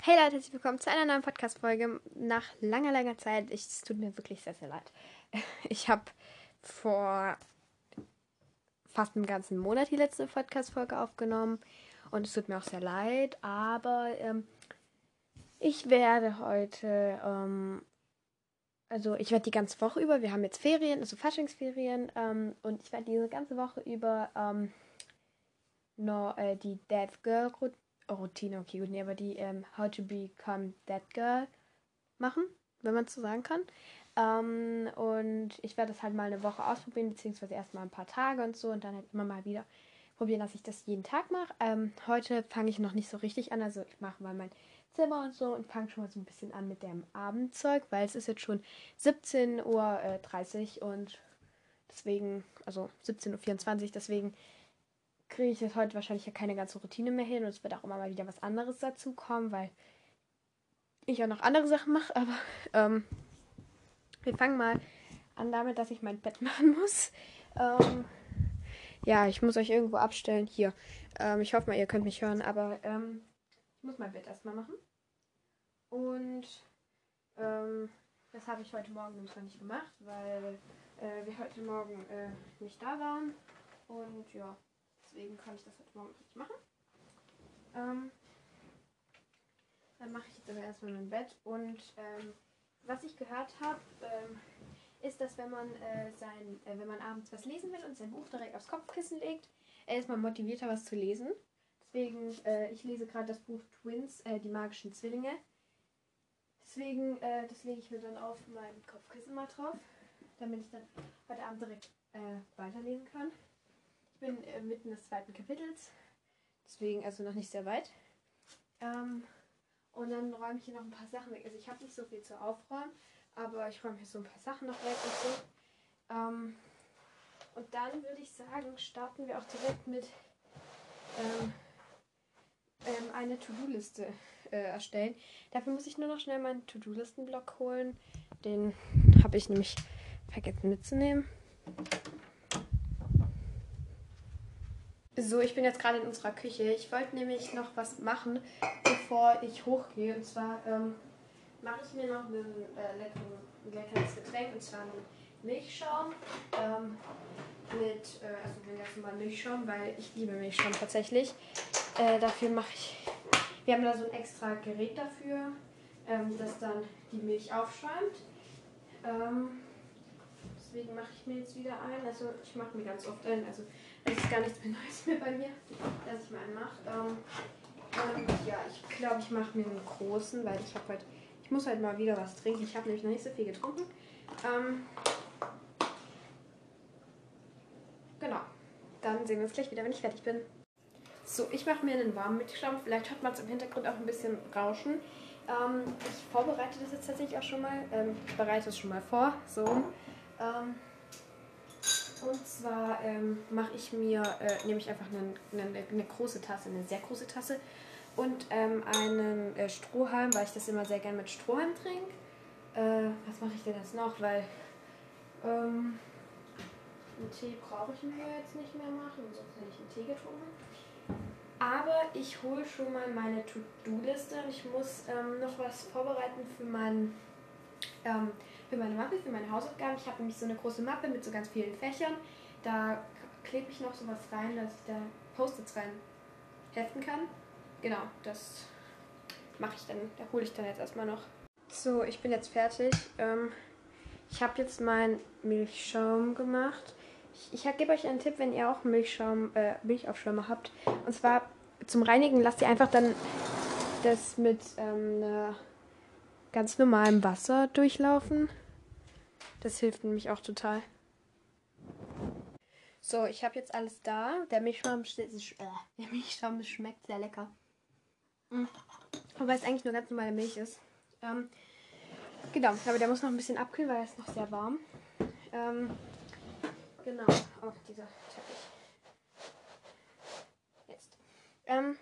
Hey Leute, herzlich willkommen zu einer neuen Podcast-Folge. Nach langer, langer Zeit. Ich, es tut mir wirklich sehr, sehr leid. Ich habe vor fast einem ganzen Monat die letzte Podcast-Folge aufgenommen. Und es tut mir auch sehr leid. Aber ähm, ich werde heute, ähm, also ich werde die ganze Woche über, wir haben jetzt Ferien, also Faschingsferien. Ähm, und ich werde diese ganze Woche über ähm, noch äh, die Death Girl Routine, okay, gut, nee, aber die ähm, How to Become That Girl machen, wenn man es so sagen kann. Ähm, und ich werde das halt mal eine Woche ausprobieren, beziehungsweise erstmal ein paar Tage und so und dann halt immer mal wieder probieren, dass ich das jeden Tag mache. Ähm, heute fange ich noch nicht so richtig an, also ich mache mal mein Zimmer und so und fange schon mal so ein bisschen an mit dem Abendzeug, weil es ist jetzt schon 17.30 Uhr und deswegen, also 17.24 Uhr, deswegen kriege ich jetzt heute wahrscheinlich ja keine ganze Routine mehr hin und es wird auch immer mal wieder was anderes dazu kommen, weil ich auch noch andere Sachen mache. Aber ähm, wir fangen mal an damit, dass ich mein Bett machen muss. Ähm, ja, ich muss euch irgendwo abstellen. Hier. Ähm, ich hoffe mal, ihr könnt mich hören, aber ähm, ich muss mein Bett erstmal machen. Und ähm, das habe ich heute Morgen noch nicht gemacht, weil äh, wir heute Morgen äh, nicht da waren. Und ja. Deswegen kann ich das heute Morgen nicht machen. Ähm, dann mache ich jetzt aber erstmal mein Bett. Und ähm, was ich gehört habe, ähm, ist, dass wenn man äh, sein, äh, wenn man abends was lesen will und sein Buch direkt aufs Kopfkissen legt, äh, ist man motivierter, was zu lesen. Deswegen, äh, ich lese gerade das Buch Twins, äh, die magischen Zwillinge. Deswegen, äh, das lege ich mir dann auf mein Kopfkissen mal drauf, damit ich dann heute Abend direkt weiterlesen kann. Ich bin äh, mitten des zweiten Kapitels, deswegen also noch nicht sehr weit. Ähm, und dann räume ich hier noch ein paar Sachen weg. Also ich habe nicht so viel zu aufräumen, aber ich räume hier so ein paar Sachen noch weg und so. Ähm, und dann würde ich sagen, starten wir auch direkt mit ähm, ähm, eine To-Do-Liste äh, erstellen. Dafür muss ich nur noch schnell meinen To-Do-Listen-Block holen. Den habe ich nämlich vergessen mitzunehmen. So, ich bin jetzt gerade in unserer Küche. Ich wollte nämlich noch was machen, bevor ich hochgehe. Und zwar ähm, mache ich mir noch einen, äh, leckeren, ein leckeres Getränk, und zwar einen Milchschaum. Ähm, mit, äh, also den ganz normalen Milchschaum, weil ich liebe Milchschaum tatsächlich. Äh, dafür mache ich, wir haben da so ein extra Gerät dafür, ähm, das dann die Milch aufschäumt. Ähm, deswegen mache ich mir jetzt wieder ein. Also ich mache mir ganz oft ein. Also das ist gar nichts mehr Neues mehr bei mir, dass ich mal einen mache. Ähm, und ja, ich glaube, ich mache mir einen großen, weil ich habe halt, ich muss halt mal wieder was trinken. Ich habe nämlich noch nicht so viel getrunken. Ähm, genau. Dann sehen wir uns gleich wieder, wenn ich fertig bin. So, ich mache mir einen warmen Milchschaum. Vielleicht hört man es im Hintergrund auch ein bisschen rauschen. Ähm, ich vorbereite das jetzt tatsächlich auch schon mal. Ähm, ich bereite es schon mal vor. So. Ähm, und zwar ähm, mache ich mir, äh, nehme ich einfach eine, eine, eine, große Tasse, eine sehr große Tasse und ähm, einen äh, Strohhalm, weil ich das immer sehr gerne mit Strohhalm trinke. Äh, was mache ich denn jetzt noch? Weil ähm, einen Tee brauche ich mir jetzt nicht mehr machen, sonst hätte ich einen Tee getrunken. Aber ich hole schon mal meine To-Do-Liste ich muss ähm, noch was vorbereiten für meinen ähm, für meine Mappe, für meine Hausaufgaben. Ich habe nämlich so eine große Mappe mit so ganz vielen Fächern. Da klebe ich noch sowas rein, dass ich da Post-its rein heften kann. Genau, das mache ich dann, da hole ich dann jetzt erstmal noch. So, ich bin jetzt fertig. Ähm, ich habe jetzt meinen Milchschaum gemacht. Ich, ich gebe euch einen Tipp, wenn ihr auch Milchschaum, äh, Milchaufschäumer habt. Und zwar zum Reinigen lasst ihr einfach dann das mit ähm, einer ganz normalem Wasser durchlaufen. Das hilft nämlich auch total. So, ich habe jetzt alles da. Der Milchschaum, äh, der Milchschaum schmeckt sehr lecker. Mhm. Wobei es eigentlich nur ganz normale Milch ist. Ähm, genau, aber der muss noch ein bisschen abkühlen, weil er ist noch sehr warm. Ähm, genau, oh, dieser Teppich. Jetzt. Ähm,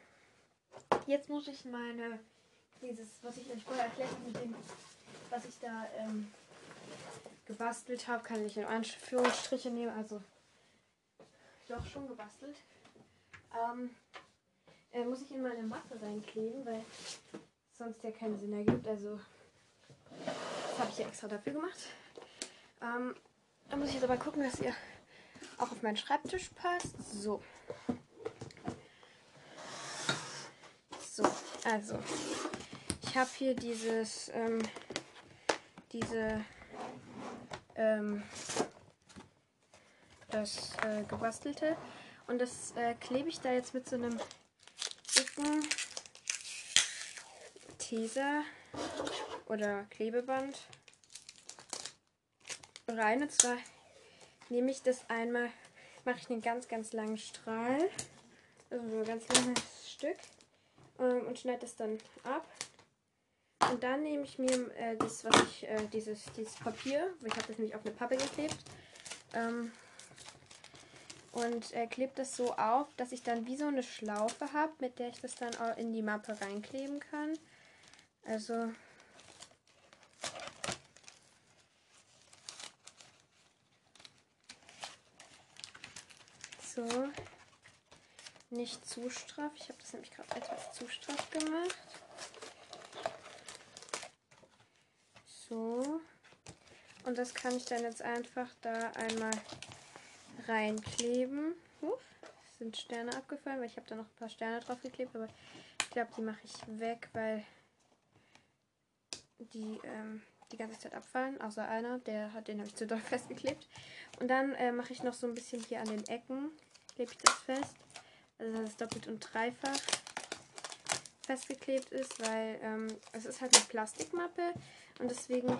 jetzt muss ich meine dieses, was ich euch vorher erklärt habe, mit dem, was ich da ähm, gebastelt habe, kann ich in Anführungsstriche nehmen, also doch schon gebastelt. Ähm, äh, muss ich in meine Mappe reinkleben, weil sonst ja keinen Sinn ergibt. Also das habe ich ja extra dafür gemacht. Ähm, da muss ich jetzt aber gucken, dass ihr auch auf meinen Schreibtisch passt. So. So, also. Ich habe hier dieses, ähm, diese, ähm, das äh, gebastelte. Und das äh, klebe ich da jetzt mit so einem dicken Teser oder Klebeband rein. Und zwar nehme ich das einmal, mache ich einen ganz, ganz langen Strahl, also so ein ganz langes Stück ähm, und schneide das dann ab. Und dann nehme ich mir äh, das, was ich, äh, dieses, dieses Papier, ich habe das nämlich auf eine Pappe geklebt, ähm, und äh, klebe das so auf, dass ich dann wie so eine Schlaufe habe, mit der ich das dann auch in die Mappe reinkleben kann. Also so nicht zu straff. Ich habe das nämlich gerade etwas zu straff gemacht. So. Und das kann ich dann jetzt einfach da einmal reinkleben. Huch, sind Sterne abgefallen, weil ich habe da noch ein paar Sterne drauf geklebt, aber ich glaube, die mache ich weg, weil die ähm, die ganze Zeit abfallen, außer einer, der hat den habe ich zu doll festgeklebt. Und dann äh, mache ich noch so ein bisschen hier an den Ecken, klebe ich das fest. Also dass es doppelt und dreifach festgeklebt ist, weil ähm, es ist halt eine Plastikmappe und deswegen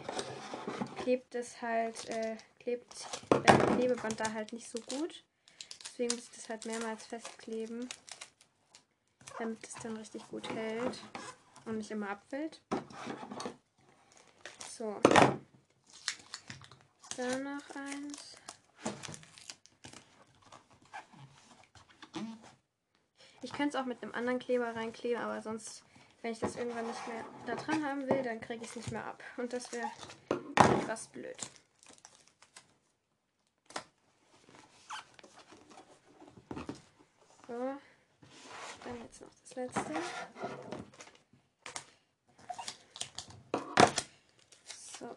klebt es halt, äh, klebt das Klebeband da halt nicht so gut. Deswegen muss ich das halt mehrmals festkleben, damit es dann richtig gut hält und nicht immer abfällt. So. Dann noch eins. Ich könnte es auch mit einem anderen Kleber reinkleben, aber sonst, wenn ich das irgendwann nicht mehr da dran haben will, dann kriege ich es nicht mehr ab. Und das wäre etwas blöd. So. Dann jetzt noch das letzte. So.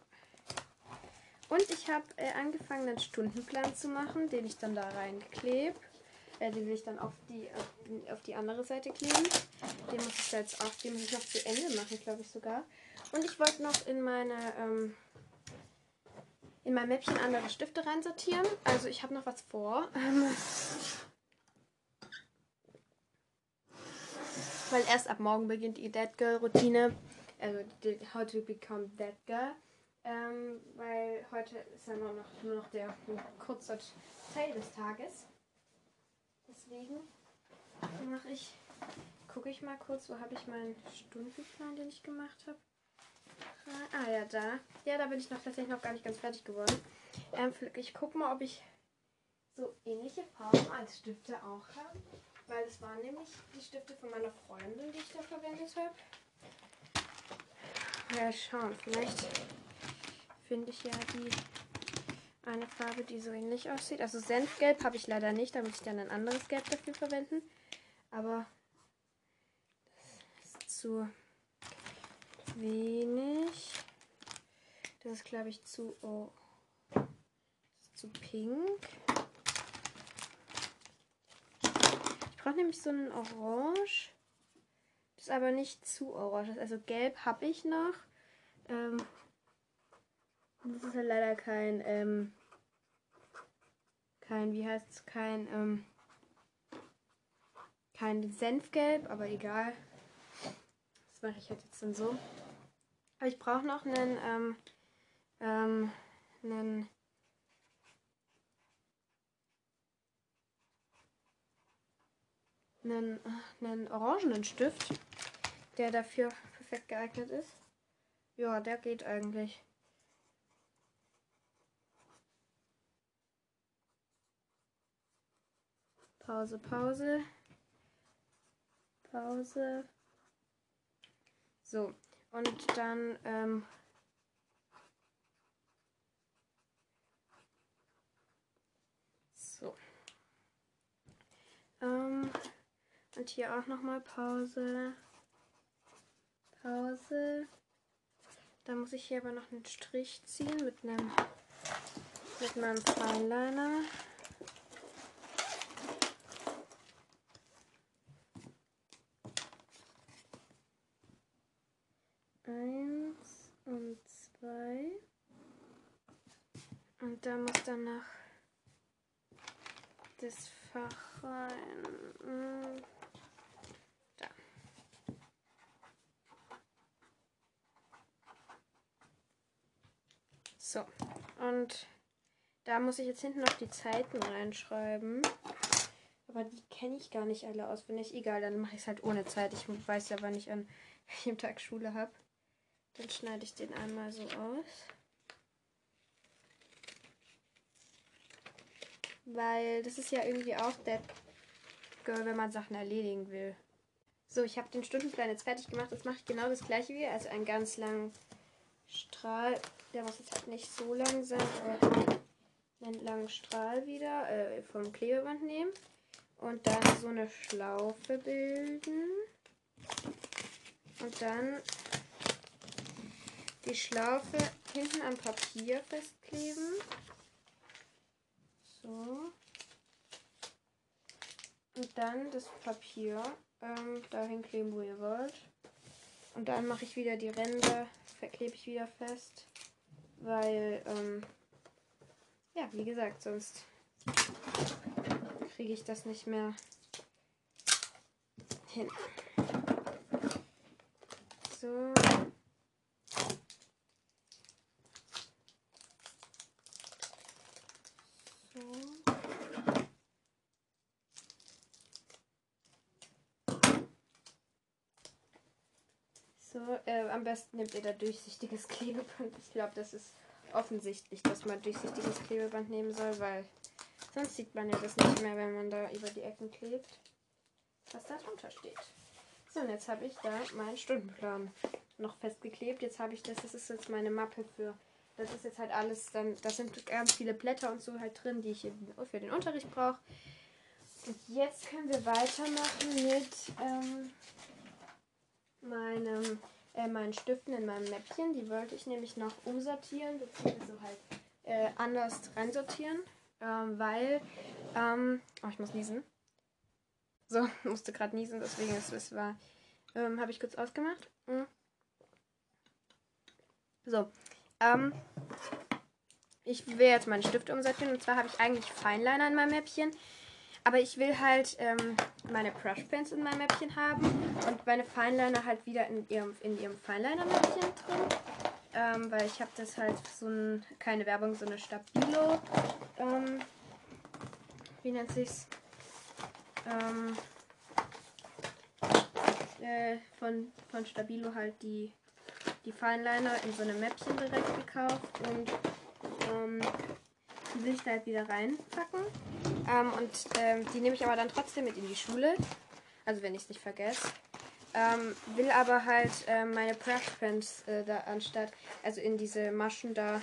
Und ich habe äh, angefangen, einen Stundenplan zu machen, den ich dann da reinklebe. Äh, den will ich dann auf die, auf, auf die andere Seite kleben. Den muss ich jetzt auch, den muss ich noch zu Ende machen, glaube ich sogar. Und ich wollte noch in meine ähm, in mein Mäppchen andere Stifte reinsortieren. Also ich habe noch was vor. Ähm, weil erst ab morgen beginnt die Dead Girl Routine. Also die How to Become Dead Girl. Ähm, weil heute ist ja nur noch, nur noch der kurze Teil des Tages. Deswegen mache ich, gucke ich mal kurz, wo habe ich meinen Stundenplan, den ich gemacht habe. Ah ja, da. Ja, da bin ich noch tatsächlich noch gar nicht ganz fertig geworden. Ähm, ich gucke mal, ob ich so ähnliche Farben als Stifte auch habe. Weil es waren nämlich die Stifte von meiner Freundin, die ich da verwendet habe. Ja, schauen. Vielleicht finde ich ja die eine Farbe, die so ähnlich aussieht. Also Senfgelb habe ich leider nicht, da muss ich dann ein anderes Gelb dafür verwenden. Aber das ist zu wenig. Das ist, glaube ich, zu, oh, zu pink. Ich brauche nämlich so ein Orange. Das ist aber nicht zu orange. Also gelb habe ich noch. Ähm, das ist ja leider kein, ähm, kein, wie heißt es, kein, ähm, kein Senfgelb, aber egal. Das mache ich halt jetzt dann so. Aber ich brauche noch einen, ähm, ähm, einen einen, einen orangenen Stift, der dafür perfekt geeignet ist. Ja, der geht eigentlich. Pause, Pause. Pause. So, und dann ähm, so. Ähm, und hier auch nochmal Pause. Pause. Da muss ich hier aber noch einen Strich ziehen mit einem mit meinem Fineliner. Eins und zwei. Und da muss dann noch das Fach rein. Hm. Da. So, und da muss ich jetzt hinten noch die Zeiten reinschreiben. Aber die kenne ich gar nicht alle auswendig. Egal, dann mache ich es halt ohne Zeit. Ich weiß ja, wann ich an welchem Tag Schule habe. Dann schneide ich den einmal so aus. Weil das ist ja irgendwie auch der Girl, wenn man Sachen erledigen will. So, ich habe den Stundenplan jetzt fertig gemacht. Jetzt mache ich genau das gleiche wie, also einen ganz langen Strahl. Der muss jetzt halt nicht so lang sein, aber einen langen Strahl wieder äh, vom Klebeband nehmen. Und dann so eine Schlaufe bilden. Und dann die Schlaufe hinten am Papier festkleben. So. Und dann das Papier ähm, dahin kleben, wo ihr wollt. Und dann mache ich wieder die Ränder, verklebe ich wieder fest. Weil, ähm, ja, wie gesagt, sonst kriege ich das nicht mehr hin. So. So, äh, am besten nehmt ihr da durchsichtiges Klebeband. Ich glaube, das ist offensichtlich, dass man durchsichtiges Klebeband nehmen soll, weil sonst sieht man ja das nicht mehr, wenn man da über die Ecken klebt, was da drunter steht. So, und jetzt habe ich da meinen Stundenplan noch festgeklebt. Jetzt habe ich das, das ist jetzt meine Mappe für, das ist jetzt halt alles, dann, das sind ganz viele Blätter und so halt drin, die ich für den Unterricht brauche. Und jetzt können wir weitermachen mit, ähm, meinem, äh, meinen Stiften in meinem Mäppchen. Die wollte ich nämlich noch umsortieren, beziehungsweise halt äh, anders reinsortieren, ähm, weil, ähm, oh, ich muss niesen. So, musste gerade niesen, deswegen ist es war, ähm, habe ich kurz ausgemacht. Mhm. So, ähm, ich will jetzt meine Stifte umsortieren und zwar habe ich eigentlich Feinliner in meinem Mäppchen. Aber ich will halt ähm, meine Brush Pens in meinem Mäppchen haben und meine Fineliner halt wieder in ihrem, in ihrem Fineliner-Mäppchen drin. Ähm, weil ich habe das halt so ein, keine Werbung, so eine Stabilo, ähm, wie nennt sich's? Ähm, äh, von, von Stabilo halt die, die Fineliner in so einem Mäppchen direkt gekauft und ähm, will ich da halt wieder reinpacken. Ähm, und ähm, die nehme ich aber dann trotzdem mit in die Schule. Also wenn ich es nicht vergesse. Ähm, will aber halt äh, meine Brush Pens äh, da anstatt, also in diese Maschen da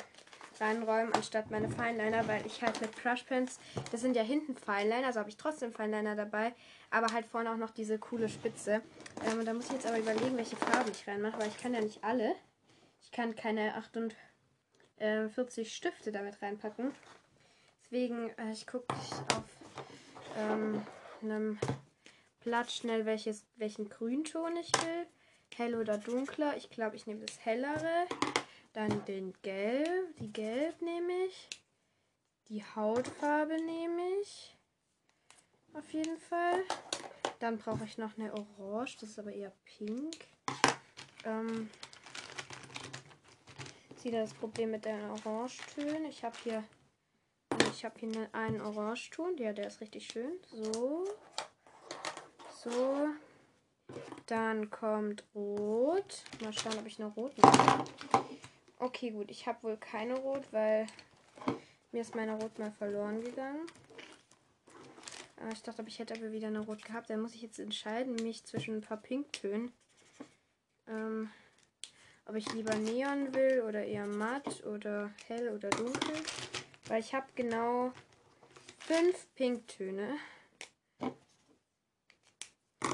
reinräumen, anstatt meine Fineliner, weil ich halt mit Brush Pens, das sind ja hinten Fineliner, also habe ich trotzdem Fineliner dabei, aber halt vorne auch noch diese coole Spitze. Ähm, und da muss ich jetzt aber überlegen, welche Farben ich reinmache, weil ich kann ja nicht alle. Ich kann keine 48 Stifte damit reinpacken. Deswegen, äh, ich gucke auf ähm, einem Blatt schnell, welches, welchen Grünton ich will. Hell oder dunkler. Ich glaube, ich nehme das hellere. Dann den Gelb. Die Gelb nehme ich. Die Hautfarbe nehme ich. Auf jeden Fall. Dann brauche ich noch eine Orange. Das ist aber eher pink. Ähm, wieder das Problem mit den Orangetönen. Ich habe hier ich habe hier einen Orangeton. Ja, der ist richtig schön. So. So. Dann kommt Rot. Mal schauen, ob ich noch Rot mache. Okay, gut. Ich habe wohl keine Rot, weil mir ist meine Rot mal verloren gegangen. Ah, ich dachte, ich hätte aber wieder eine Rot gehabt. Dann muss ich jetzt entscheiden, mich zwischen ein paar Pinktönen. Ähm, ob ich lieber Neon will oder eher matt oder hell oder dunkel. Weil ich habe genau fünf Pinktöne.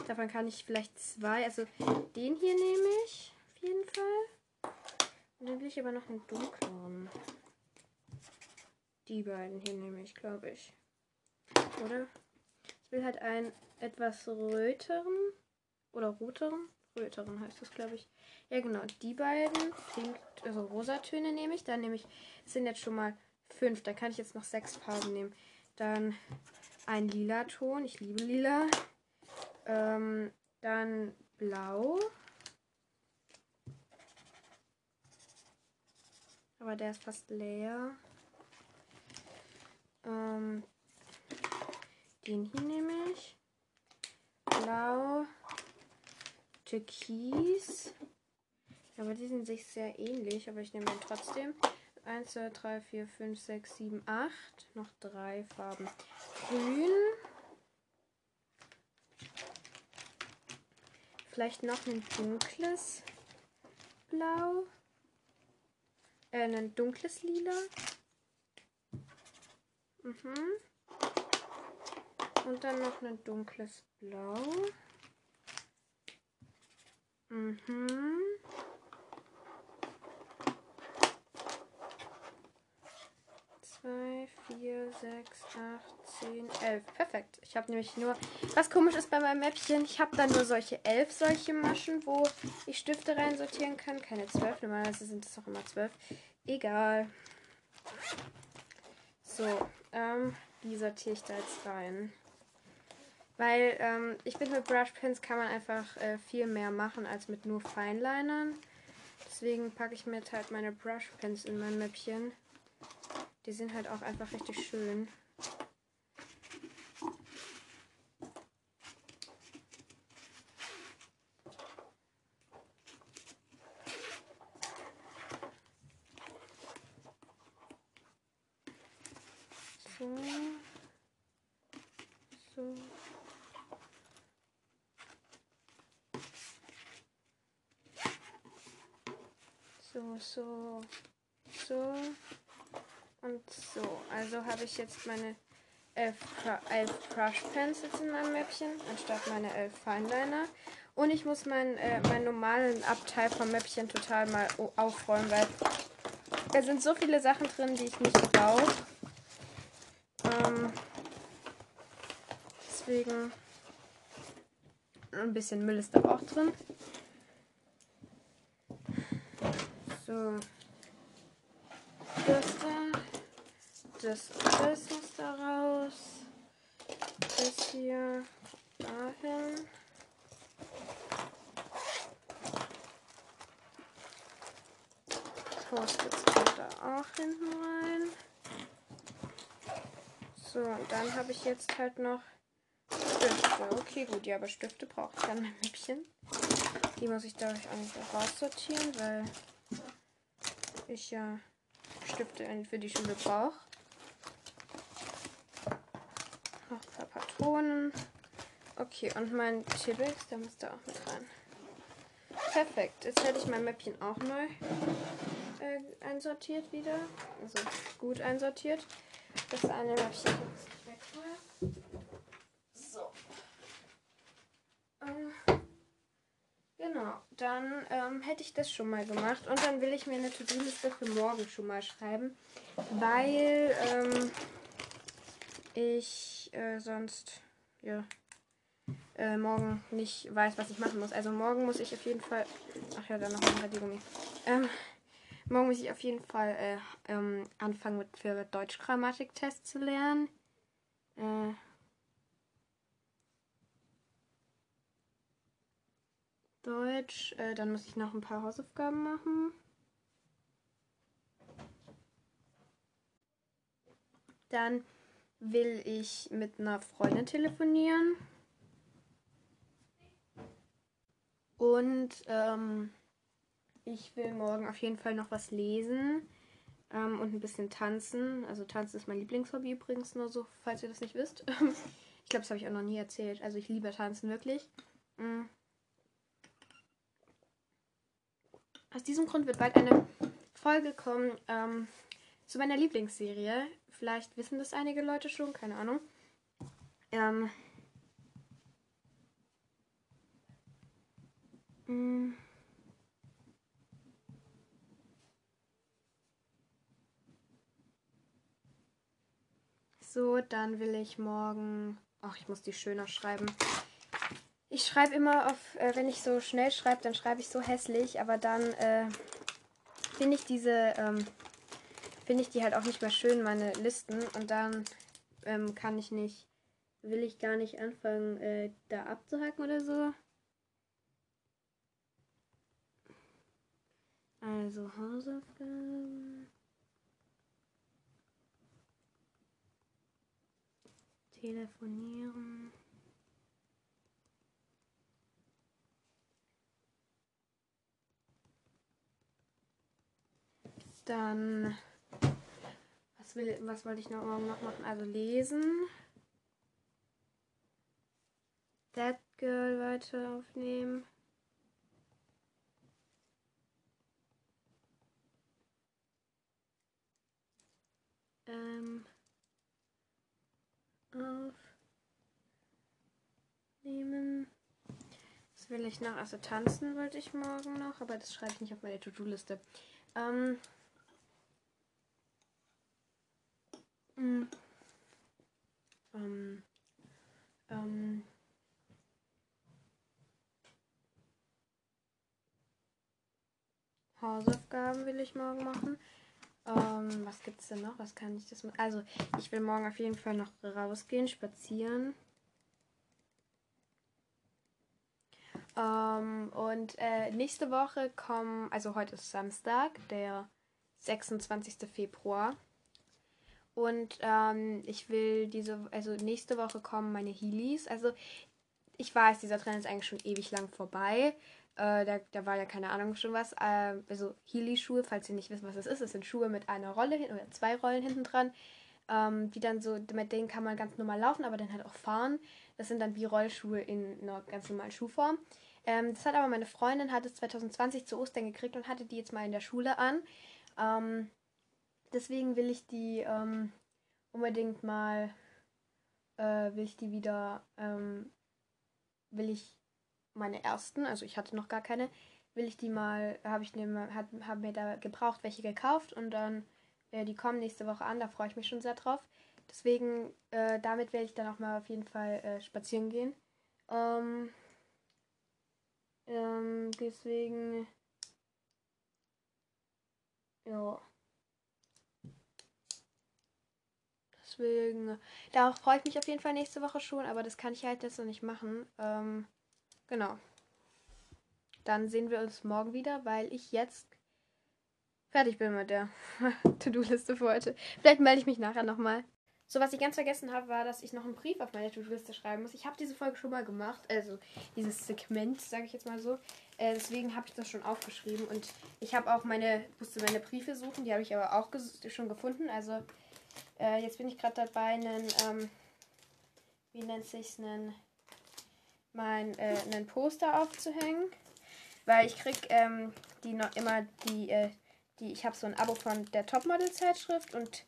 Davon kann ich vielleicht zwei. Also den hier nehme ich auf jeden Fall. Und dann will ich aber noch einen dunkleren. Die beiden hier nehme ich, glaube ich. Oder? Ich will halt einen etwas röteren oder roteren. Röteren heißt das, glaube ich. Ja, genau. Die beiden, pink, also Rosatöne nehme ich. Dann nehme ich, es sind jetzt schon mal fünf. Da kann ich jetzt noch sechs Farben nehmen. Dann ein lila Ton. Ich liebe lila. Ähm, dann blau. Aber der ist fast leer. Ähm, den hier nehme ich. Blau. Türkis. Aber die sind sich sehr ähnlich, aber ich nehme den trotzdem. 1, 2, 3, 4, 5, 6, 7, 8. Noch drei Farben. Grün. Vielleicht noch ein dunkles Blau. Äh, ein dunkles Lila. Mhm. Und dann noch ein dunkles Blau. Mhm. Zwei, vier, sechs, acht, zehn, elf. Perfekt. Ich habe nämlich nur. Was komisch ist bei meinem Mäppchen, ich habe da nur solche elf solche Maschen, wo ich Stifte reinsortieren kann. Keine zwölf. Normalerweise sind es auch immer zwölf. Egal. So, ähm, die sortiere ich da jetzt rein. Weil ähm, ich finde, mit Brushpens kann man einfach äh, viel mehr machen als mit nur Feinlinern. Deswegen packe ich mir jetzt halt meine Brushpens in mein Mäppchen. Die sind halt auch einfach richtig schön. So, so, so und so. Also habe ich jetzt meine elf, elf Brush Pencils in meinem Mäppchen, anstatt meine elf Fineliner. Und ich muss meinen äh, mein normalen Abteil vom Mäppchen total mal aufräumen, weil da sind so viele Sachen drin, die ich nicht brauche. Ähm, deswegen ein bisschen Müll ist da auch drin. So. Das da. Das das muss da raus. Das hier dahin. Post-its kommt da auch hinten rein. So, und dann habe ich jetzt halt noch Stifte. Okay, gut, ja, aber Stifte brauche ich dann ein Mäppchen. Die muss ich dadurch auch nicht raussortieren, weil ich ja Stifte für die Schule brauche. Noch Patronen. Okay, und mein Chibbix, der muss da auch mit rein. Perfekt. Jetzt hätte ich mein Mäppchen auch neu äh, einsortiert wieder. Also gut einsortiert. Das eine Mäppchen jetzt weg. So. Ähm. Genau, dann ähm, hätte ich das schon mal gemacht. Und dann will ich mir eine To-Do-Liste für morgen schon mal schreiben, weil ähm, ich äh, sonst ja, äh, morgen nicht weiß, was ich machen muss. Also morgen muss ich auf jeden Fall. Ach ja, dann noch ein Radiergummi. Ähm, morgen muss ich auf jeden Fall äh, ähm, anfangen mit für Deutsch-Grammatik-Test zu lernen. Äh, Deutsch. Äh, dann muss ich noch ein paar Hausaufgaben machen. Dann will ich mit einer Freundin telefonieren. Und ähm, ich will morgen auf jeden Fall noch was lesen ähm, und ein bisschen tanzen. Also tanzen ist mein Lieblingshobby übrigens, nur so, falls ihr das nicht wisst. ich glaube, das habe ich auch noch nie erzählt. Also ich liebe tanzen wirklich. Mhm. Aus diesem Grund wird bald eine Folge kommen ähm, zu meiner Lieblingsserie. Vielleicht wissen das einige Leute schon, keine Ahnung. Ähm, Mm. So, dann will ich morgen. Ach, ich muss die schöner schreiben. Ich schreibe immer auf, äh, wenn ich so schnell schreibe, dann schreibe ich so hässlich, aber dann äh, finde ich diese, ähm, finde ich die halt auch nicht mehr schön, meine Listen. Und dann ähm, kann ich nicht, will ich gar nicht anfangen, äh, da abzuhacken oder so. Also Hausaufgaben. Telefonieren. Dann, was, will, was wollte ich noch morgen noch machen? Also lesen. That Girl weiter aufnehmen. Ähm, aufnehmen. Was will ich noch? Also tanzen wollte ich morgen noch, aber das schreibe ich nicht auf meine To-Do-Liste. Ähm, Mm. Ähm, ähm, Hausaufgaben will ich morgen machen. Ähm, was gibt's denn noch? Was kann ich das machen? Also, ich will morgen auf jeden Fall noch rausgehen, spazieren. Ähm, und äh, nächste Woche kommen, also heute ist Samstag, der 26. Februar. Und ähm, ich will diese, also nächste Woche kommen meine Heelys. Also ich weiß, dieser Trend ist eigentlich schon ewig lang vorbei. Äh, da, da war ja keine Ahnung schon was. Äh, also Heely-Schuhe, falls ihr nicht wisst, was das ist, das sind Schuhe mit einer Rolle hin oder zwei Rollen hinten dran. Ähm, die dann so, mit denen kann man ganz normal laufen, aber dann halt auch fahren. Das sind dann wie Rollschuhe in einer ganz normalen Schuhform. Ähm, das hat aber meine Freundin, hat es 2020 zu Ostern gekriegt und hatte die jetzt mal in der Schule an. Ähm, deswegen will ich die ähm, unbedingt mal, äh, will ich die wieder, ähm, will ich meine ersten, also ich hatte noch gar keine, will ich die mal, habe ich ne, hat, hab mir da gebraucht, welche gekauft und dann, äh, die kommen nächste Woche an, da freue ich mich schon sehr drauf. Deswegen, äh, damit werde ich dann auch mal auf jeden Fall äh, spazieren gehen. Ähm, ähm, deswegen, ja. Deswegen, darauf freue ich mich auf jeden Fall nächste Woche schon, aber das kann ich halt jetzt noch nicht machen. Ähm, genau. Dann sehen wir uns morgen wieder, weil ich jetzt fertig bin mit der To-Do-Liste für heute. Vielleicht melde ich mich nachher nochmal. So, was ich ganz vergessen habe, war, dass ich noch einen Brief auf meine To-Do-Liste schreiben muss. Ich habe diese Folge schon mal gemacht, also dieses Segment, sage ich jetzt mal so. Äh, deswegen habe ich das schon aufgeschrieben und ich habe auch meine, musste meine Briefe suchen, die habe ich aber auch schon gefunden. Also äh, jetzt bin ich gerade dabei, einen, ähm, wie nennt sich's, einen, mein, äh, einen Poster aufzuhängen. Weil ich krieg ähm, die noch immer die, äh, die, ich habe so ein Abo von der Topmodel-Zeitschrift und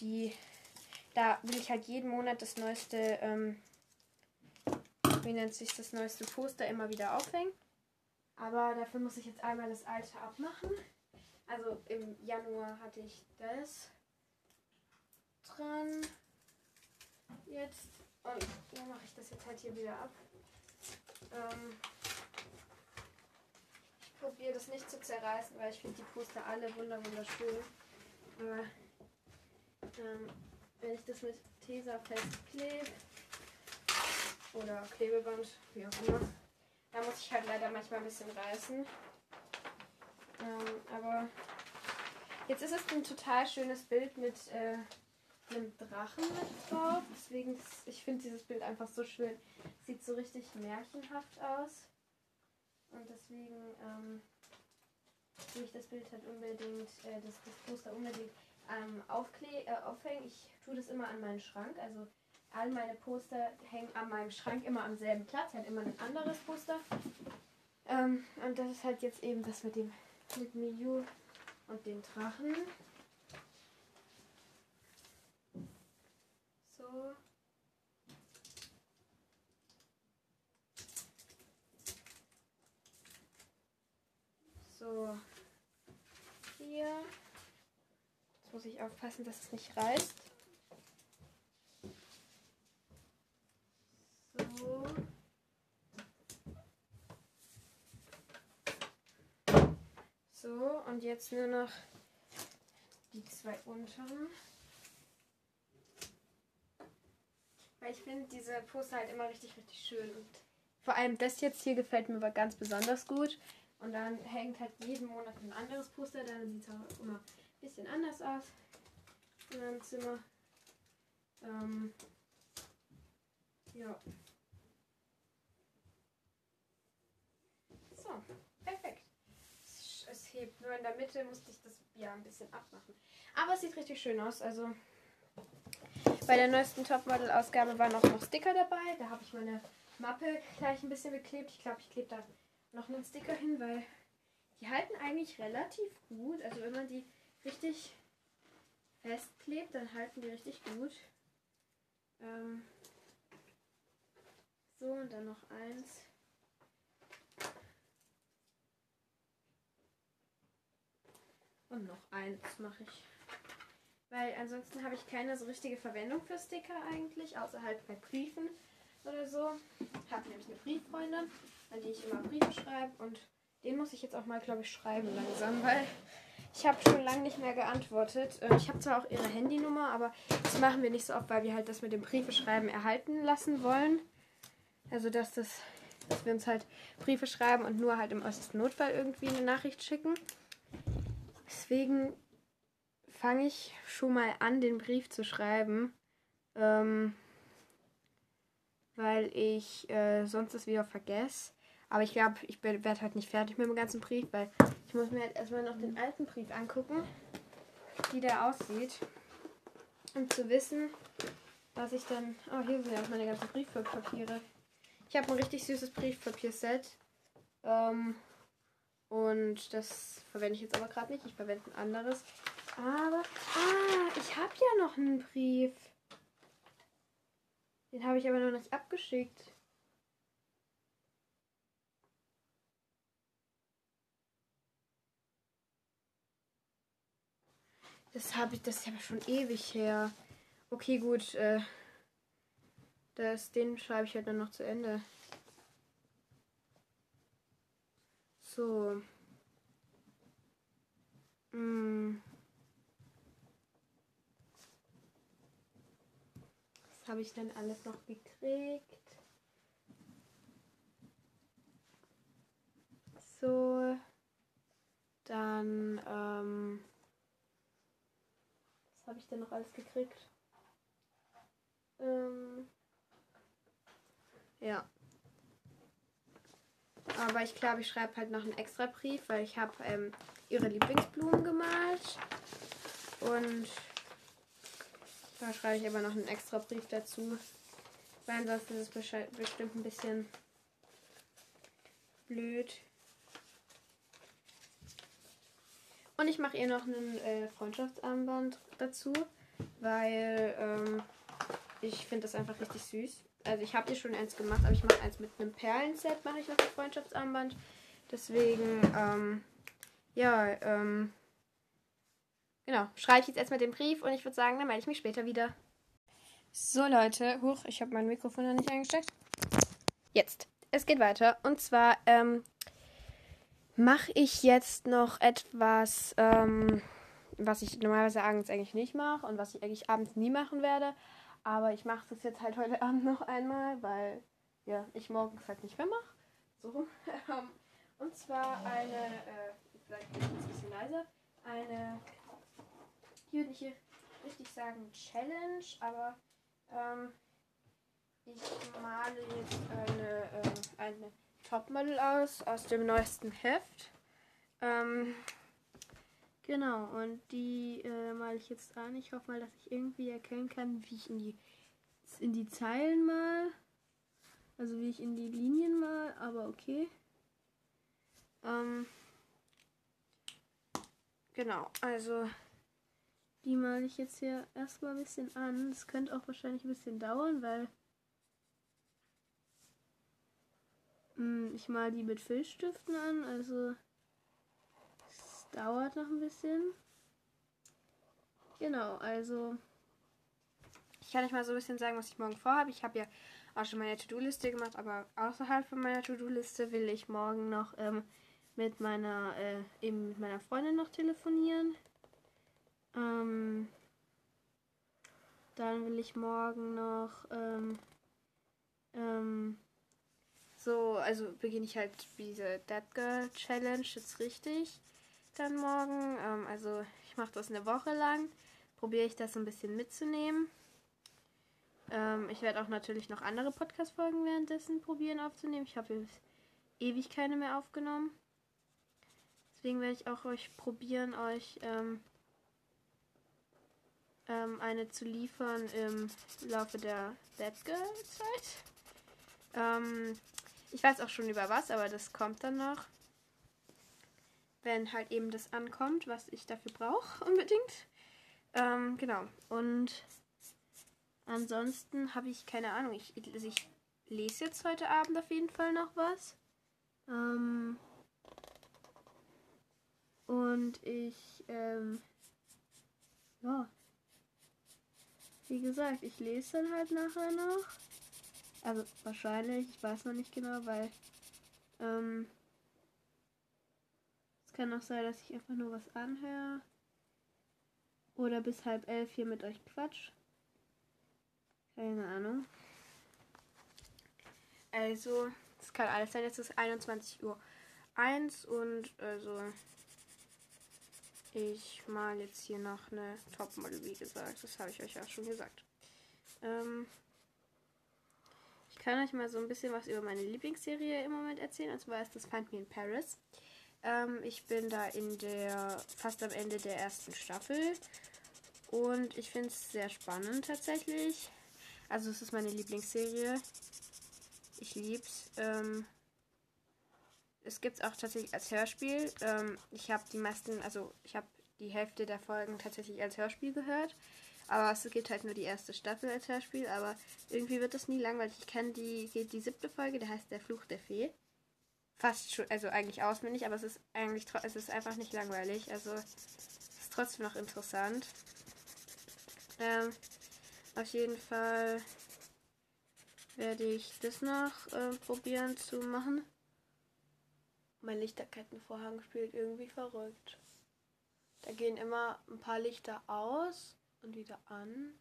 die, da will ich halt jeden Monat das neueste, ähm, wie nennt sich das neueste Poster immer wieder aufhängen. Aber dafür muss ich jetzt einmal das alte abmachen. Also im Januar hatte ich das dran. Jetzt. Und ja, mache ich das jetzt halt hier wieder ab. Ähm, ich probiere das nicht zu zerreißen, weil ich finde die Poster alle wunder wunderschön. Aber ähm, wenn ich das mit Tesa festklebe oder Klebeband, wie auch immer, da muss ich halt leider manchmal ein bisschen reißen. Ähm, aber jetzt ist es ein total schönes Bild mit äh, einem Drachen mit drauf. Deswegen, ich finde dieses Bild einfach so schön. Sieht so richtig märchenhaft aus. Und deswegen ähm, will ich das Bild halt unbedingt, äh, das, das Poster unbedingt ähm, aufkle äh, aufhängen. Ich tue das immer an meinen Schrank. Also all meine Poster hängen an meinem Schrank immer am selben Platz. Halt immer ein anderes Poster. Ähm, und das ist halt jetzt eben das mit dem mit Miyu und den Drachen. So. Hier. Jetzt muss ich aufpassen, dass es nicht reißt. So. So, und jetzt nur noch die zwei unteren. Weil ich finde diese Poster halt immer richtig, richtig schön. Und vor allem das jetzt hier gefällt mir aber ganz besonders gut. Und dann hängt halt jeden Monat ein anderes Poster. Dann sieht es auch immer ein bisschen anders aus in meinem Zimmer. Ähm, ja. So, perfekt. Es, hebt nur in der Mitte, musste ich das ja ein bisschen abmachen. Aber es sieht richtig schön aus. Also bei der neuesten Topmodel-Ausgabe waren auch noch Sticker dabei. Da habe ich meine Mappe gleich ein bisschen beklebt. Ich glaube, ich klebe da noch einen Sticker hin, weil die halten eigentlich relativ gut. Also wenn man die richtig festklebt, dann halten die richtig gut. Ähm so, und dann noch eins. Und noch eins mache ich. Weil ansonsten habe ich keine so richtige Verwendung für Sticker eigentlich, außer halt bei Briefen oder so. Ich habe nämlich eine Brieffreundin, an die ich immer Briefe schreibe und den muss ich jetzt auch mal, glaube ich, schreiben langsam, weil ich habe schon lange nicht mehr geantwortet. Ähm, ich habe zwar auch ihre Handynummer, aber das machen wir nicht so oft, weil wir halt das mit dem Briefe schreiben erhalten lassen wollen. Also dass das, dass wir uns halt Briefe schreiben und nur halt im äußersten Notfall irgendwie eine Nachricht schicken. Deswegen fange ich schon mal an, den Brief zu schreiben. Ähm, weil ich äh, sonst das wieder vergesse. Aber ich glaube, ich werde halt nicht fertig mit dem ganzen Brief, weil ich muss mir halt erstmal noch den alten Brief angucken, wie der aussieht. Um zu wissen, was ich dann... Oh, hier sind ja auch meine ganzen Briefpapiere. Ich habe ein richtig süßes Briefpapierset. Ähm, und das verwende ich jetzt aber gerade nicht. Ich verwende ein anderes. Aber, ah, ich habe ja noch einen Brief. Den habe ich aber noch nicht abgeschickt. Das habe ich, das ist aber schon ewig her. Okay, gut. Äh, das, den schreibe ich halt dann noch zu Ende. So. Hm. Habe ich denn alles noch gekriegt? So. Dann, ähm. Was habe ich denn noch alles gekriegt? Ähm. Ja. Aber ich glaube, ich schreibe halt noch einen extra Brief, weil ich habe ähm, ihre Lieblingsblumen gemalt. Und da schreibe ich aber noch einen extra Brief dazu. Weil ansonsten ist es bestimmt ein bisschen blöd. Und ich mache ihr noch einen äh, Freundschaftsarmband dazu, weil ähm, ich finde das einfach richtig süß. Also ich habe hier schon eins gemacht, aber ich mache eins mit einem Perlenset, mache ich noch ein Freundschaftsarmband. Deswegen, ähm, ja, ähm, Genau, schreibe ich jetzt erstmal den Brief und ich würde sagen, dann melde ich mich später wieder. So Leute, huch, ich habe mein Mikrofon noch nicht eingesteckt. Jetzt, es geht weiter. Und zwar ähm, mache ich jetzt noch etwas, ähm, was ich normalerweise abends eigentlich nicht mache und was ich eigentlich abends nie machen werde. Aber ich mache das jetzt halt heute Abend noch einmal, weil ja, ich morgens halt nicht mehr mache. So. Ähm, und zwar eine, äh, vielleicht ein bisschen leiser, eine ich würde nicht richtig sagen Challenge, aber ähm, ich male jetzt eine, äh, eine Topmodel aus, aus dem neuesten Heft. Ähm, genau, und die äh, male ich jetzt an. Ich hoffe mal, dass ich irgendwie erkennen kann, wie ich in die, in die Zeilen mal. Also wie ich in die Linien mal, aber okay. Ähm, genau, also die male ich jetzt hier erstmal ein bisschen an. Das könnte auch wahrscheinlich ein bisschen dauern, weil hm, ich male die mit Filzstiften an. Also dauert noch ein bisschen. Genau, also ich kann euch mal so ein bisschen sagen, was ich morgen vorhabe. Ich habe ja auch schon meine To-Do-Liste gemacht, aber außerhalb von meiner To-Do-Liste will ich morgen noch ähm, mit meiner äh, eben mit meiner Freundin noch telefonieren. Ähm, dann will ich morgen noch ähm, ähm, so, also beginne ich halt diese Dead Girl Challenge jetzt richtig dann morgen. Ähm, also ich mache das eine Woche lang. Probiere ich das so ein bisschen mitzunehmen. Ähm, ich werde auch natürlich noch andere Podcast-Folgen währenddessen probieren aufzunehmen. Ich habe ewig keine mehr aufgenommen. Deswegen werde ich auch euch probieren, euch ähm, ähm, eine zu liefern im Laufe der Dead Girl Zeit. Ähm, ich weiß auch schon über was, aber das kommt dann noch. Wenn halt eben das ankommt, was ich dafür brauche, unbedingt. Ähm, genau. Und ansonsten habe ich keine Ahnung. Ich, also ich lese jetzt heute Abend auf jeden Fall noch was. Ähm, und ich, ähm, ja. Wie gesagt, ich lese dann halt nachher noch. Also wahrscheinlich, ich weiß noch nicht genau, weil ähm, es kann auch sein, dass ich einfach nur was anhöre. Oder bis halb elf hier mit euch quatsch. Keine Ahnung. Also, es kann alles sein. Jetzt ist 21 Uhr 1 und also ich mal jetzt hier noch eine Topmodel, wie gesagt. Das habe ich euch auch schon gesagt. Ähm, ich kann euch mal so ein bisschen was über meine Lieblingsserie im Moment erzählen. Und zwar ist das Find Me in Paris. Ähm, ich bin da in der fast am Ende der ersten Staffel. Und ich finde es sehr spannend tatsächlich. Also es ist meine Lieblingsserie. Ich lieb's. Ähm, es gibt es auch tatsächlich als Hörspiel. Ähm, ich habe die meisten, also ich habe die Hälfte der Folgen tatsächlich als Hörspiel gehört. Aber es gibt halt nur die erste Staffel als Hörspiel, aber irgendwie wird das nie langweilig. Ich kenne die, die siebte Folge, der heißt Der Fluch der Fee. Fast schon, also eigentlich auswendig, aber es ist eigentlich es ist einfach nicht langweilig. Also es ist trotzdem noch interessant. Ähm, auf jeden Fall werde ich das noch äh, probieren zu machen. Mein Lichterkettenvorhang spielt irgendwie verrückt. Da gehen immer ein paar Lichter aus und wieder an.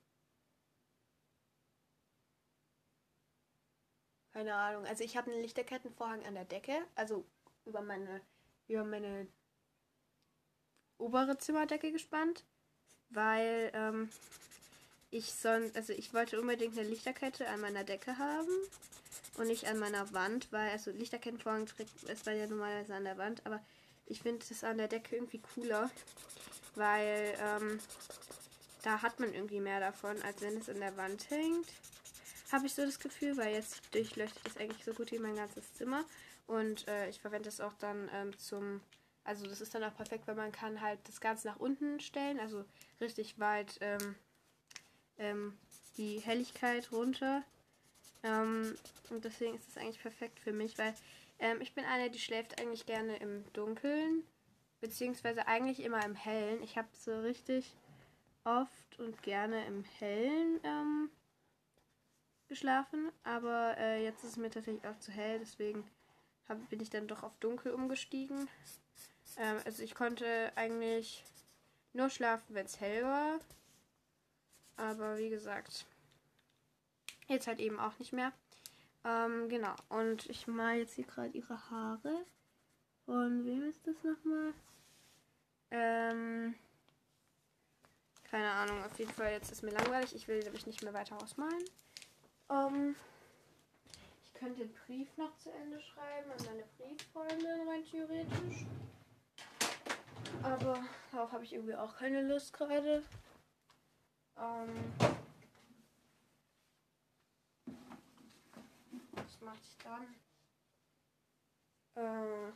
Keine Ahnung. Also ich habe einen Lichterkettenvorhang an der Decke, also über meine über meine obere Zimmerdecke gespannt, weil ähm, ich sonst, also ich wollte unbedingt eine Lichterkette an meiner Decke haben und nicht an meiner Wand, weil also Lichterkettenvorhang trägt ist ja normalerweise an der Wand, aber ich finde es an der Decke irgendwie cooler, weil ähm, da hat man irgendwie mehr davon, als wenn es in der Wand hängt. Habe ich so das Gefühl, weil jetzt durchleuchtet es eigentlich so gut wie mein ganzes Zimmer. Und äh, ich verwende es auch dann ähm, zum, also das ist dann auch perfekt, weil man kann halt das Ganze nach unten stellen, also richtig weit ähm, ähm, die Helligkeit runter. Ähm, und deswegen ist es eigentlich perfekt für mich, weil ähm, ich bin eine, die schläft eigentlich gerne im Dunkeln, beziehungsweise eigentlich immer im Hellen. Ich habe so richtig oft und gerne im Hellen ähm, geschlafen, aber äh, jetzt ist es mir tatsächlich auch zu hell, deswegen hab, bin ich dann doch auf dunkel umgestiegen. Ähm, also ich konnte eigentlich nur schlafen, wenn es hell war, aber wie gesagt, jetzt halt eben auch nicht mehr. Ähm, genau, und ich mal jetzt hier gerade ihre Haare. Von wem ist das nochmal? Ähm, keine Ahnung, auf jeden Fall, jetzt ist mir langweilig. Ich will nämlich nicht mehr weiter ausmalen. Ähm, ich könnte den Brief noch zu Ende schreiben an meine Brieffreundin, rein theoretisch. Aber darauf habe ich irgendwie auch keine Lust gerade. Ähm, was mache ich dann? Äh,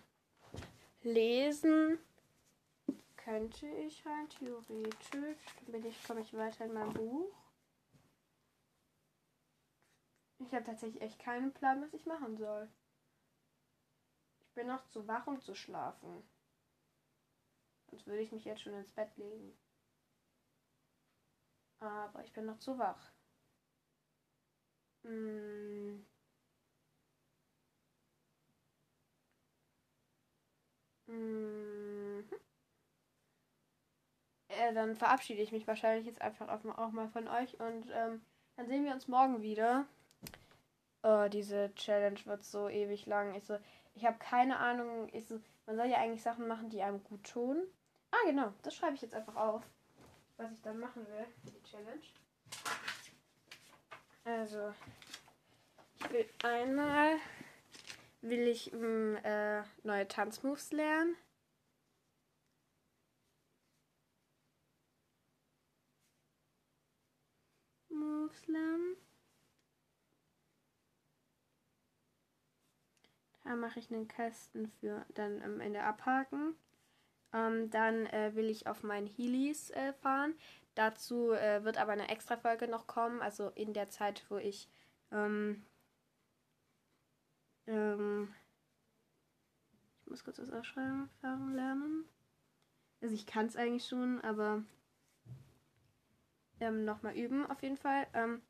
lesen könnte ich rein theoretisch. Bin ich, komme ich weiter in mein Buch. Ich habe tatsächlich echt keinen Plan, was ich machen soll. Ich bin noch zu wach, um zu schlafen. Sonst würde ich mich jetzt schon ins Bett legen. Aber ich bin noch zu wach. Mm. Mhm. Äh, dann verabschiede ich mich wahrscheinlich jetzt einfach auch mal von euch und ähm, dann sehen wir uns morgen wieder. Oh, diese Challenge wird so ewig lang. Ich so, ich habe keine Ahnung. Ich so, man soll ja eigentlich Sachen machen, die einem gut tun. Ah, genau. Das schreibe ich jetzt einfach auf, was ich dann machen will für die Challenge. Also, ich will einmal will ich ähm, äh, neue Tanzmoves lernen. Moves lernen. Da mache ich einen Kasten für dann am Ende abhaken. Ähm, dann äh, will ich auf meinen Heelys äh, fahren. Dazu äh, wird aber eine extra Folge noch kommen, also in der Zeit, wo ich ähm, ähm, ich muss kurz das Ausschreiben fahren lernen. Also ich kann es eigentlich schon, aber ähm, nochmal üben auf jeden Fall. Ähm,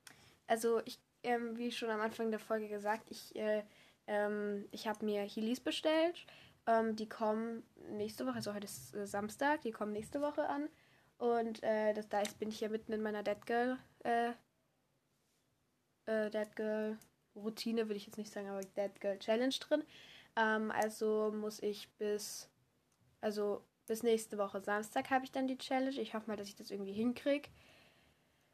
also ich, ähm, wie schon am Anfang der Folge gesagt, ich, äh, ähm, ich habe mir Heelys bestellt. Ähm, die kommen nächste Woche, also heute ist äh, Samstag, die kommen nächste Woche an. Und äh, das, da bin ich ja mitten in meiner Dead Girl, äh, äh, Dead Girl Routine, würde ich jetzt nicht sagen, aber Dead Girl Challenge drin. Ähm, also muss ich bis, also bis nächste Woche Samstag habe ich dann die Challenge. Ich hoffe mal, dass ich das irgendwie hinkriege.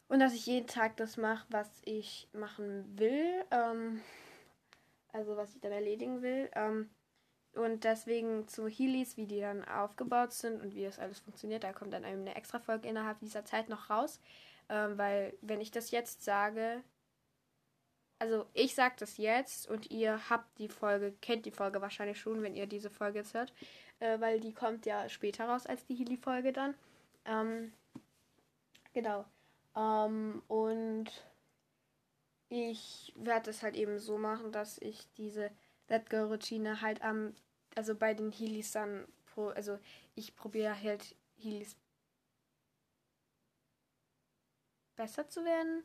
Und dass ich jeden Tag das mache, was ich machen will. Ähm, also was ich dann erledigen will. Ähm, und deswegen zu Heelys, wie die dann aufgebaut sind und wie das alles funktioniert, da kommt dann eine extra Folge innerhalb dieser Zeit noch raus. Ähm, weil wenn ich das jetzt sage, also ich sage das jetzt und ihr habt die Folge, kennt die Folge wahrscheinlich schon, wenn ihr diese Folge jetzt hört, äh, weil die kommt ja später raus als die Healy-Folge dann. Ähm, genau. Ähm, und ich werde es halt eben so machen, dass ich diese That Girl Routine halt am, also bei den Heelys dann, pro, also ich probiere halt Heelys besser zu werden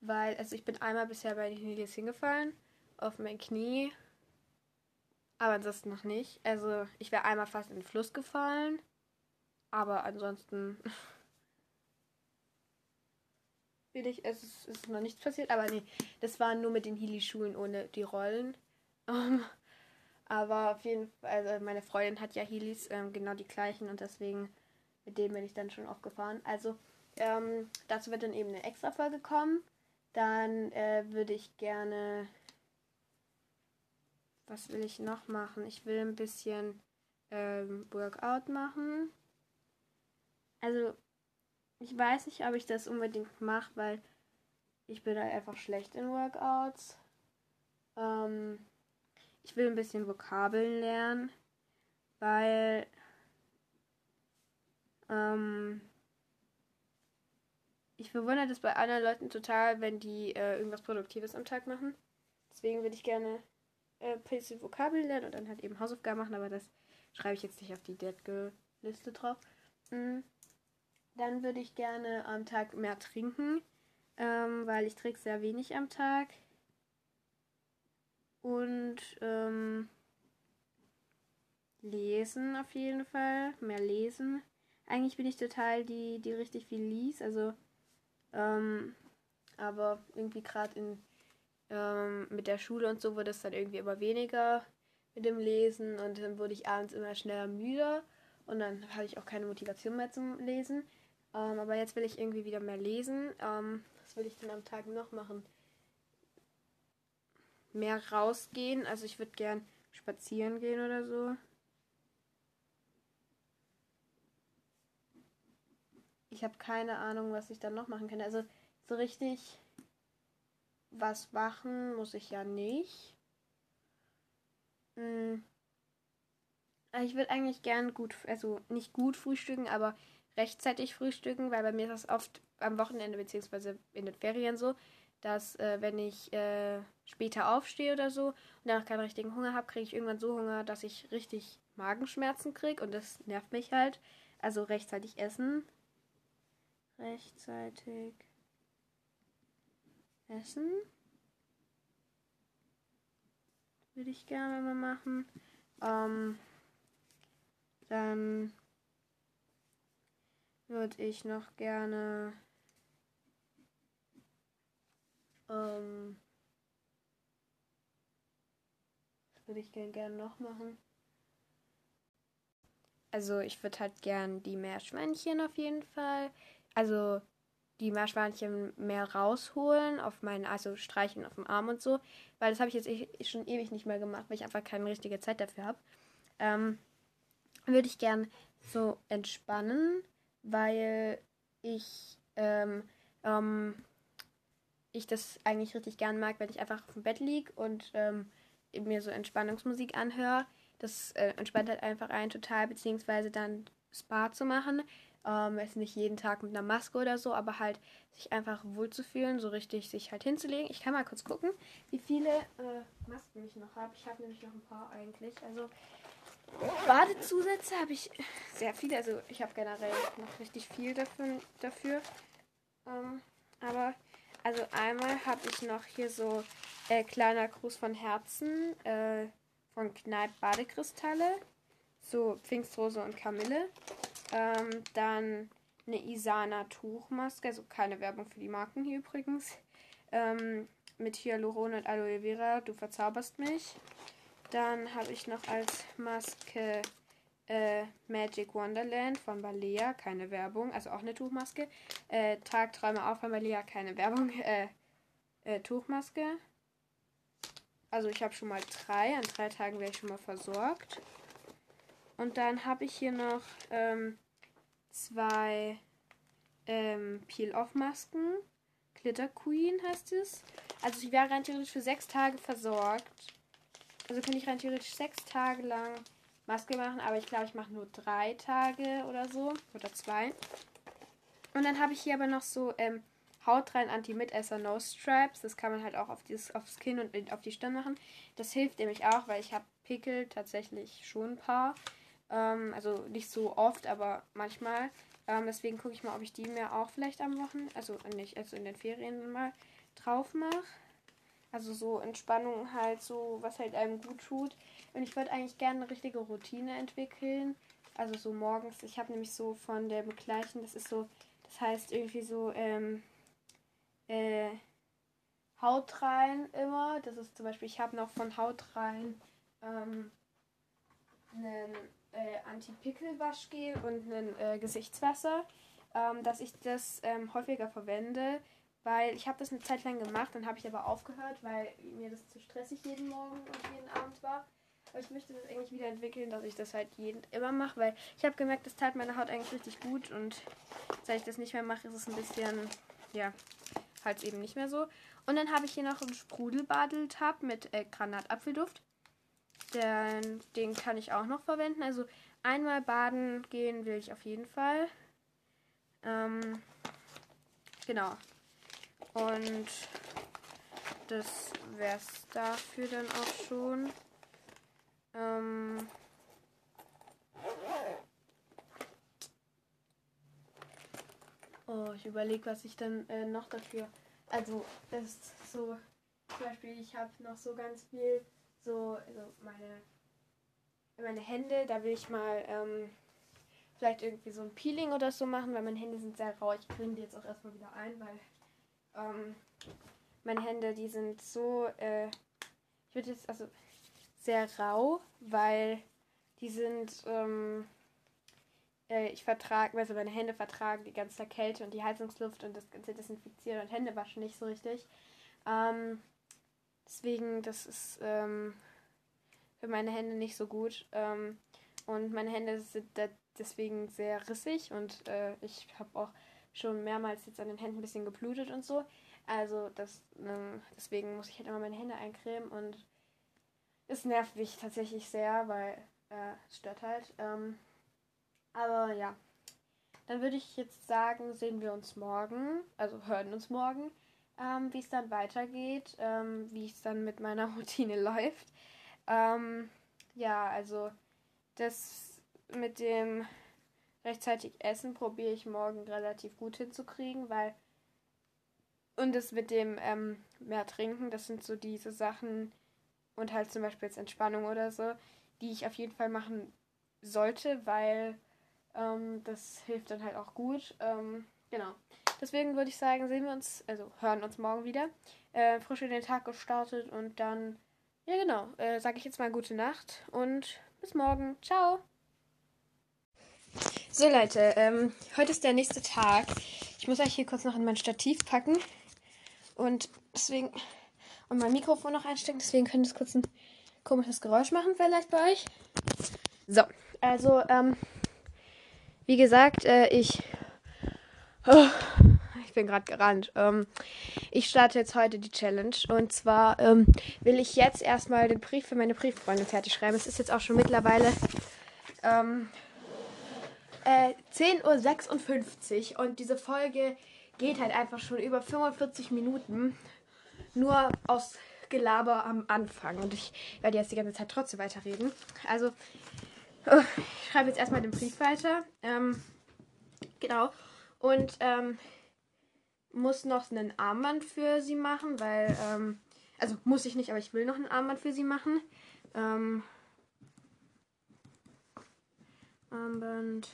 weil, also ich bin einmal bisher bei den Heelys hingefallen, auf mein Knie. Aber ansonsten noch nicht. Also ich wäre einmal fast in den Fluss gefallen. Aber ansonsten bin ich, es ist, ist, noch nichts passiert. Aber nee, das war nur mit den Heely-Schuhen ohne die Rollen. Um, aber auf jeden Fall, also meine Freundin hat ja Heelys, ähm, genau die gleichen und deswegen mit denen bin ich dann schon aufgefahren. Also ähm, dazu wird dann eben eine extra Folge kommen. Dann äh, würde ich gerne. Was will ich noch machen? Ich will ein bisschen ähm, Workout machen. Also, ich weiß nicht, ob ich das unbedingt mache, weil ich bin halt einfach schlecht in Workouts. Ähm, ich will ein bisschen Vokabeln lernen, weil ähm, ich bewundere das bei anderen Leuten total, wenn die äh, irgendwas Produktives am Tag machen. Deswegen würde ich gerne äh, bisschen Vokabeln lernen und dann halt eben Hausaufgaben machen, aber das schreibe ich jetzt nicht auf die Dead Girl Liste drauf. Mhm. Dann würde ich gerne am Tag mehr trinken, ähm, weil ich trinke sehr wenig am Tag. Und ähm, lesen auf jeden Fall, mehr lesen. Eigentlich bin ich total die, die richtig viel liest. Also ähm, aber irgendwie gerade in ähm, mit der Schule und so wurde es dann irgendwie immer weniger mit dem Lesen und dann wurde ich abends immer schneller müde und dann hatte ich auch keine Motivation mehr zum Lesen. Ähm, aber jetzt will ich irgendwie wieder mehr lesen. Ähm, was will ich denn am Tag noch machen? Mehr rausgehen. Also ich würde gern spazieren gehen oder so. ich habe keine Ahnung, was ich dann noch machen kann. Also so richtig was machen muss ich ja nicht. Hm. Ich würde eigentlich gern gut, also nicht gut frühstücken, aber rechtzeitig frühstücken, weil bei mir ist das oft am Wochenende bzw. in den Ferien so, dass äh, wenn ich äh, später aufstehe oder so und danach keinen richtigen Hunger habe, kriege ich irgendwann so Hunger, dass ich richtig Magenschmerzen kriege und das nervt mich halt. Also rechtzeitig essen. Rechtzeitig essen. Würde ich gerne mal machen. Ähm, dann würde ich noch gerne ähm, was würde ich gern, gern noch machen? Also ich würde halt gern die Meerschweinchen auf jeden Fall. Also die Meerschweinchen mehr rausholen, auf meinen, also streichen auf dem Arm und so. Weil das habe ich jetzt e schon ewig nicht mehr gemacht, weil ich einfach keine richtige Zeit dafür habe. Ähm, würde ich gern so entspannen, weil ich ähm, ähm, ich das eigentlich richtig gern mag, wenn ich einfach auf dem Bett liege und ähm, mir so Entspannungsmusik anhöre. Das äh, entspannt halt einfach ein total, beziehungsweise dann Spa zu machen. Ähm, es nicht jeden Tag mit einer Maske oder so, aber halt sich einfach wohlzufühlen, so richtig sich halt hinzulegen. Ich kann mal kurz gucken, wie viele äh, Masken ich noch habe. Ich habe nämlich noch ein paar eigentlich. Also Badezusätze habe ich sehr viele. Also ich habe generell noch richtig viel dafür. dafür. Ähm, aber also einmal habe ich noch hier so äh, kleiner Gruß von Herzen äh, von Kneipp Badekristalle. So Pfingstrose und Kamille. Ähm, dann eine Isana Tuchmaske, also keine Werbung für die Marken hier übrigens. Ähm, mit Hyaluron und Aloe Vera, du verzauberst mich. Dann habe ich noch als Maske äh, Magic Wonderland von Balea, keine Werbung, also auch eine Tuchmaske. Äh, Tagträume auch von Balea, keine Werbung, äh, äh, Tuchmaske. Also ich habe schon mal drei, an drei Tagen werde ich schon mal versorgt. Und dann habe ich hier noch ähm, zwei ähm, Peel-Off-Masken. Glitter Queen heißt es. Also ich wäre rein theoretisch für sechs Tage versorgt. Also könnte ich rein theoretisch sechs Tage lang Maske machen, aber ich glaube, ich mache nur drei Tage oder so. Oder zwei. Und dann habe ich hier aber noch so ähm, Hautrein Anti-Mitesser No Stripes. Das kann man halt auch auf dieses, aufs Kinn und auf die Stirn machen. Das hilft nämlich auch, weil ich habe Pickel tatsächlich schon ein paar. Ähm, also nicht so oft, aber manchmal. Ähm, deswegen gucke ich mal, ob ich die mir auch vielleicht am Wochen, also nicht, also in den Ferien mal drauf mache. Also so Entspannung halt, so was halt einem gut tut. Und ich würde eigentlich gerne eine richtige Routine entwickeln. Also so morgens, ich habe nämlich so von dem gleichen, das ist so, das heißt irgendwie so, ähm, äh, Haut rein immer. Das ist zum Beispiel, ich habe noch von Haut rein ähm, einen äh, Anti-Pickel-Waschgel und ein äh, Gesichtswasser, ähm, dass ich das ähm, häufiger verwende, weil ich habe das eine Zeit lang gemacht, dann habe ich aber aufgehört, weil mir das zu stressig jeden Morgen und jeden Abend war. Aber ich möchte das eigentlich wieder entwickeln, dass ich das halt jeden immer mache, weil ich habe gemerkt, das tat meiner Haut eigentlich richtig gut und seit ich das nicht mehr mache, ist es ein bisschen, ja, halt eben nicht mehr so. Und dann habe ich hier noch einen Sprudelbadeltab mit äh, Granatapfelduft. Den, den kann ich auch noch verwenden. Also einmal baden gehen will ich auf jeden Fall. Ähm, genau. Und das wäre es dafür dann auch schon. Ähm, oh, ich überlege, was ich dann äh, noch dafür. Also, das ist so. Zum Beispiel, ich habe noch so ganz viel. So, also meine, meine Hände, da will ich mal ähm, vielleicht irgendwie so ein Peeling oder so machen, weil meine Hände sind sehr rau. Ich creme die jetzt auch erstmal wieder ein, weil ähm, meine Hände, die sind so, äh, ich würde jetzt, also sehr rau, weil die sind, ähm, äh, ich vertrage, also meine Hände vertragen die ganze Kälte und die Heizungsluft und das ganze Desinfizieren und Hände waschen nicht so richtig. Ähm, deswegen, das ist ähm, für meine Hände nicht so gut. Ähm, und meine Hände sind deswegen sehr rissig und äh, ich habe auch schon mehrmals jetzt an den Händen ein bisschen geblutet und so. Also das, ähm, deswegen muss ich halt immer meine Hände eincremen und es nervt mich tatsächlich sehr, weil äh, es stört halt. Ähm, aber ja, dann würde ich jetzt sagen, sehen wir uns morgen, also hören uns morgen, ähm, wie es dann weitergeht, ähm, wie es dann mit meiner Routine läuft. Ähm, ja, also das mit dem rechtzeitig Essen probiere ich morgen relativ gut hinzukriegen, weil und das mit dem ähm, mehr trinken, das sind so diese Sachen und halt zum Beispiel jetzt Entspannung oder so, die ich auf jeden Fall machen sollte, weil ähm, das hilft dann halt auch gut. Ähm, genau. Deswegen würde ich sagen, sehen wir uns, also hören uns morgen wieder. Äh, frisch in den Tag gestartet und dann, ja genau, äh, sage ich jetzt mal gute Nacht und bis morgen. Ciao. So Leute, ähm, heute ist der nächste Tag. Ich muss euch hier kurz noch in mein Stativ packen und deswegen und mein Mikrofon noch einstecken. Deswegen könnte es kurz ein komisches Geräusch machen vielleicht bei euch. So, also ähm, wie gesagt, äh, ich oh, ich bin gerade gerannt. Ähm, ich starte jetzt heute die Challenge und zwar ähm, will ich jetzt erstmal den Brief für meine Brieffreunde fertig schreiben. Es ist jetzt auch schon mittlerweile ähm, äh, 10.56 Uhr und diese Folge geht halt einfach schon über 45 Minuten. Nur aus Gelaber am Anfang. Und ich werde jetzt die ganze Zeit trotzdem weiterreden. Also, oh, ich schreibe jetzt erstmal den Brief weiter. Ähm, genau. Und ähm, muss noch einen Armband für sie machen, weil, ähm, also muss ich nicht, aber ich will noch ein Armband für sie machen. Ähm, Armband.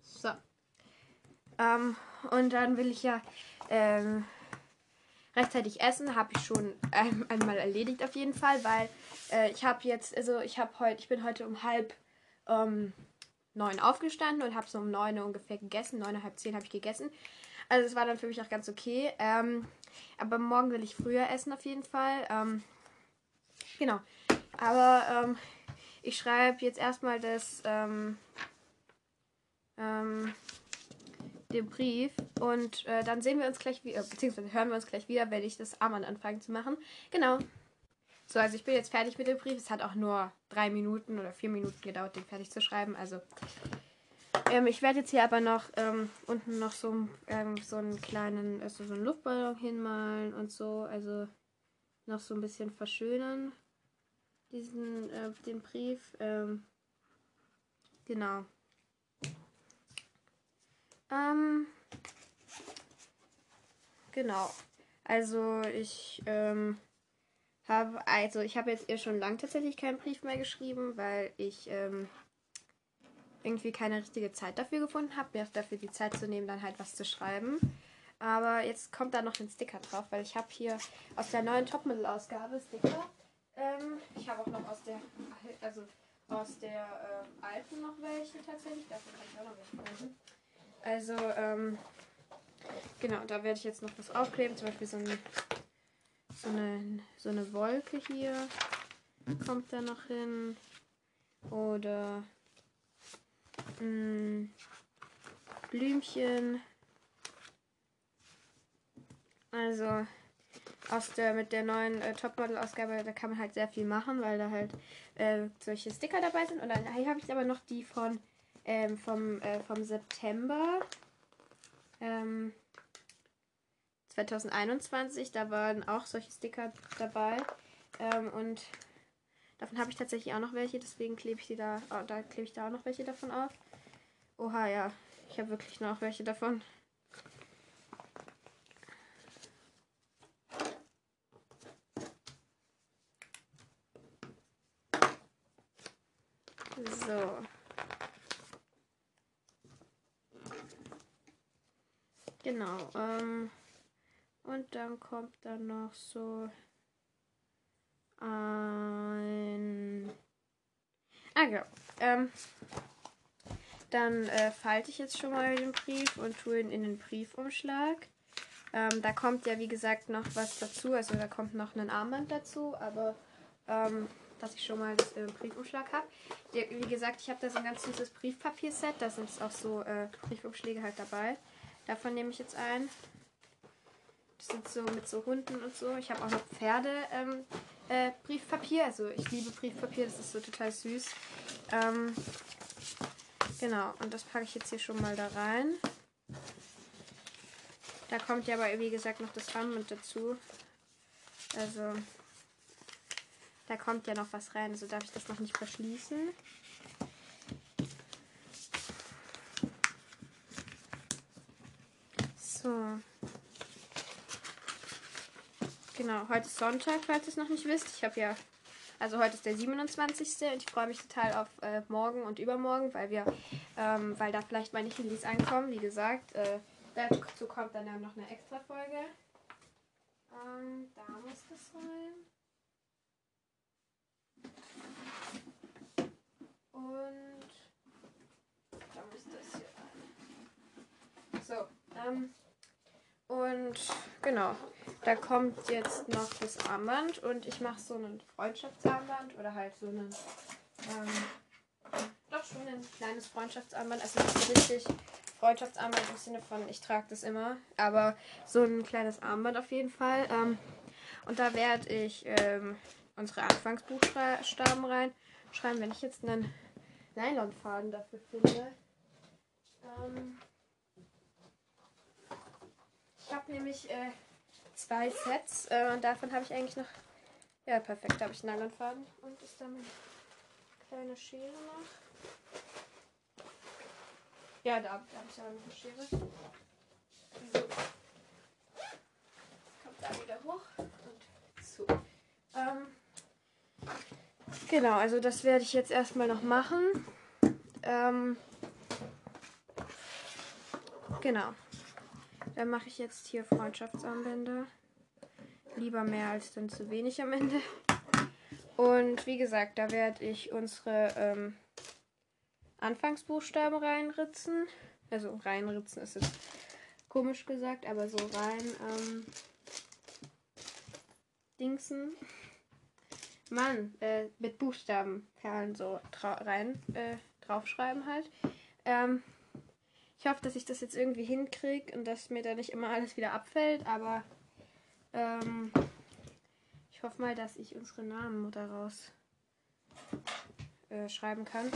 So. Ähm, und dann will ich ja ähm, rechtzeitig essen. Habe ich schon ein, einmal erledigt auf jeden Fall, weil äh, ich habe jetzt, also ich habe heute, ich bin heute um halb ähm, neun aufgestanden und habe so um neun ungefähr gegessen. Neun, halb zehn habe ich gegessen. Also es war dann für mich auch ganz okay. Ähm, aber morgen will ich früher essen auf jeden Fall. Ähm, genau. Aber ähm, ich schreibe jetzt erstmal das ähm, ähm, den Brief und äh, dann sehen wir uns gleich wieder, beziehungsweise hören wir uns gleich wieder, wenn ich das Armband anfange zu machen. Genau. So, also ich bin jetzt fertig mit dem Brief. Es hat auch nur drei Minuten oder vier Minuten gedauert, den fertig zu schreiben. Also ähm, ich werde jetzt hier aber noch ähm, unten noch so, ähm, so einen kleinen, also so einen Luftballon hinmalen und so. Also noch so ein bisschen verschönern diesen äh, den Brief. Ähm, genau. Ähm, genau. Also ich ähm, habe, also ich habe jetzt ihr schon lang tatsächlich keinen Brief mehr geschrieben, weil ich ähm, irgendwie keine richtige Zeit dafür gefunden habe, mir dafür die Zeit zu nehmen, dann halt was zu schreiben. Aber jetzt kommt da noch ein Sticker drauf, weil ich habe hier aus der neuen Topmittel-Ausgabe Sticker. Ähm, ich habe auch noch aus der, also aus der äh, alten noch welche tatsächlich. Davon habe ich auch noch welche gefunden. Also, ähm, genau, da werde ich jetzt noch was aufkleben. Zum Beispiel so, ein, so, eine, so eine Wolke hier kommt da noch hin. Oder mh, mm, Blümchen. Also aus der mit der neuen äh, Topmodel-Ausgabe, da kann man halt sehr viel machen, weil da halt äh, solche Sticker dabei sind. Und dann hier habe ich aber noch die von ähm, vom, äh, vom September ähm, 2021. Da waren auch solche Sticker dabei. Ähm, und davon habe ich tatsächlich auch noch welche, deswegen klebe ich die da, oh, da klebe ich da auch noch welche davon auf. Oha, ja, ich habe wirklich noch welche davon. So. Genau. Ähm, und dann kommt dann noch so ein. Ah, genau. Ähm, dann äh, falte ich jetzt schon mal den Brief und tue ihn in den Briefumschlag. Ähm, da kommt ja, wie gesagt, noch was dazu. Also da kommt noch ein Armband dazu, aber ähm, dass ich schon mal das äh, Briefumschlag habe. Wie gesagt, ich habe da so ein ganz süßes Briefpapierset. Da sind auch so äh, Briefumschläge halt dabei. Davon nehme ich jetzt ein. Das sind so mit so Hunden und so. Ich habe auch noch Pferde ähm, äh, Briefpapier. Also ich liebe Briefpapier, das ist so total süß. Ähm, genau, und das packe ich jetzt hier schon mal da rein. Da kommt ja aber, wie gesagt, noch das Armband dazu. Also, da kommt ja noch was rein, also darf ich das noch nicht verschließen. So. Genau, heute ist Sonntag, falls ihr es noch nicht wisst. Ich habe ja, also heute ist der 27. und ich freue mich total auf äh, morgen und übermorgen, weil wir, ähm, weil da vielleicht meine Handys ankommen. Wie gesagt, äh, dazu kommt dann ja noch eine extra Folge. Ähm, da muss das rein. Und da muss das hier rein. So, ähm, und genau, da kommt jetzt noch das Armband und ich mache so ein Freundschaftsarmband oder halt so ein, ähm, doch schon ein kleines Freundschaftsarmband. Also nicht richtig Freundschaftsarmband im Sinne von, ich trage das immer, aber so ein kleines Armband auf jeden Fall. Ähm, und da werde ich ähm, unsere Anfangsbuchstaben reinschreiben, wenn ich jetzt einen Nylonfaden dafür finde. Ähm, ich habe nämlich äh, zwei Sets äh, und davon habe ich eigentlich noch. Ja, perfekt, habe ich einen Nylonfaden und ist da meine kleine Schere noch. Ja, da, da habe ich aber noch eine Schere. So. Kommt da wieder hoch und zu. Ähm, genau, also das werde ich jetzt erstmal noch machen. Ähm, genau. Dann mache ich jetzt hier Freundschaftsarmbänder. Lieber mehr als dann zu wenig am Ende. Und wie gesagt, da werde ich unsere ähm, Anfangsbuchstaben reinritzen. Also reinritzen ist es komisch gesagt, aber so rein ähm, Dingsen. Mann, äh, mit Buchstabenperlen so rein äh, draufschreiben halt. Ähm, ich hoffe, dass ich das jetzt irgendwie hinkriege und dass mir da nicht immer alles wieder abfällt, aber ähm, ich hoffe mal, dass ich unsere Namen daraus äh, schreiben kann.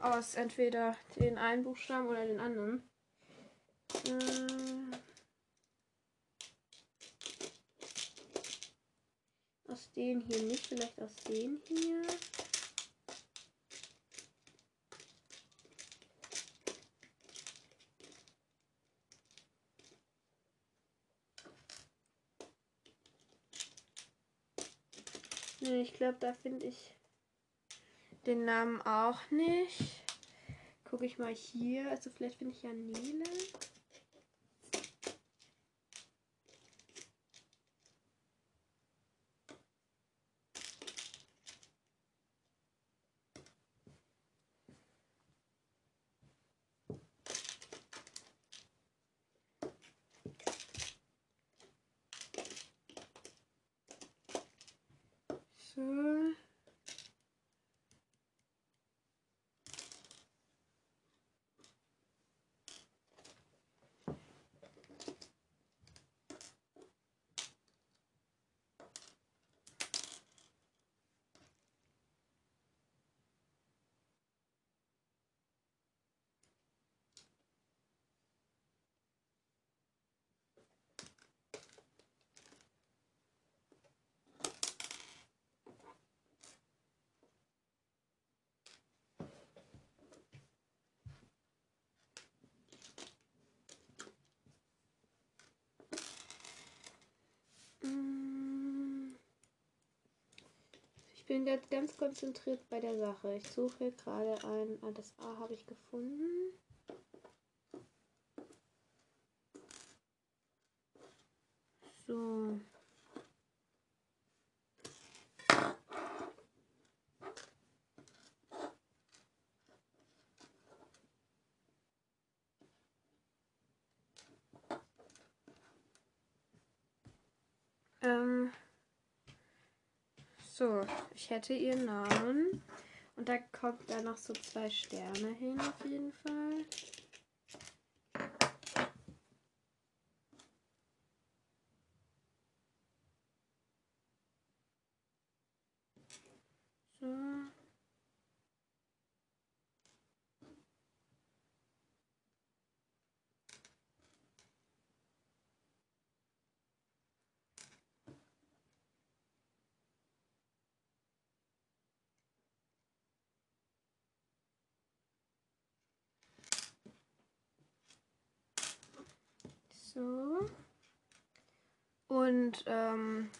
Aus entweder den einen Buchstaben oder den anderen. Äh, aus den hier nicht, vielleicht aus den hier. Nee, ich glaube, da finde ich den Namen auch nicht. Gucke ich mal hier. Also vielleicht finde ich ja Nele. Ich bin jetzt ganz konzentriert bei der Sache. Ich suche gerade ein. Ah, das A habe ich gefunden. So. Ähm. So, ich hätte ihren Namen. Und da kommt da noch so zwei Sterne hin auf jeden Fall. So. So. Und ähm,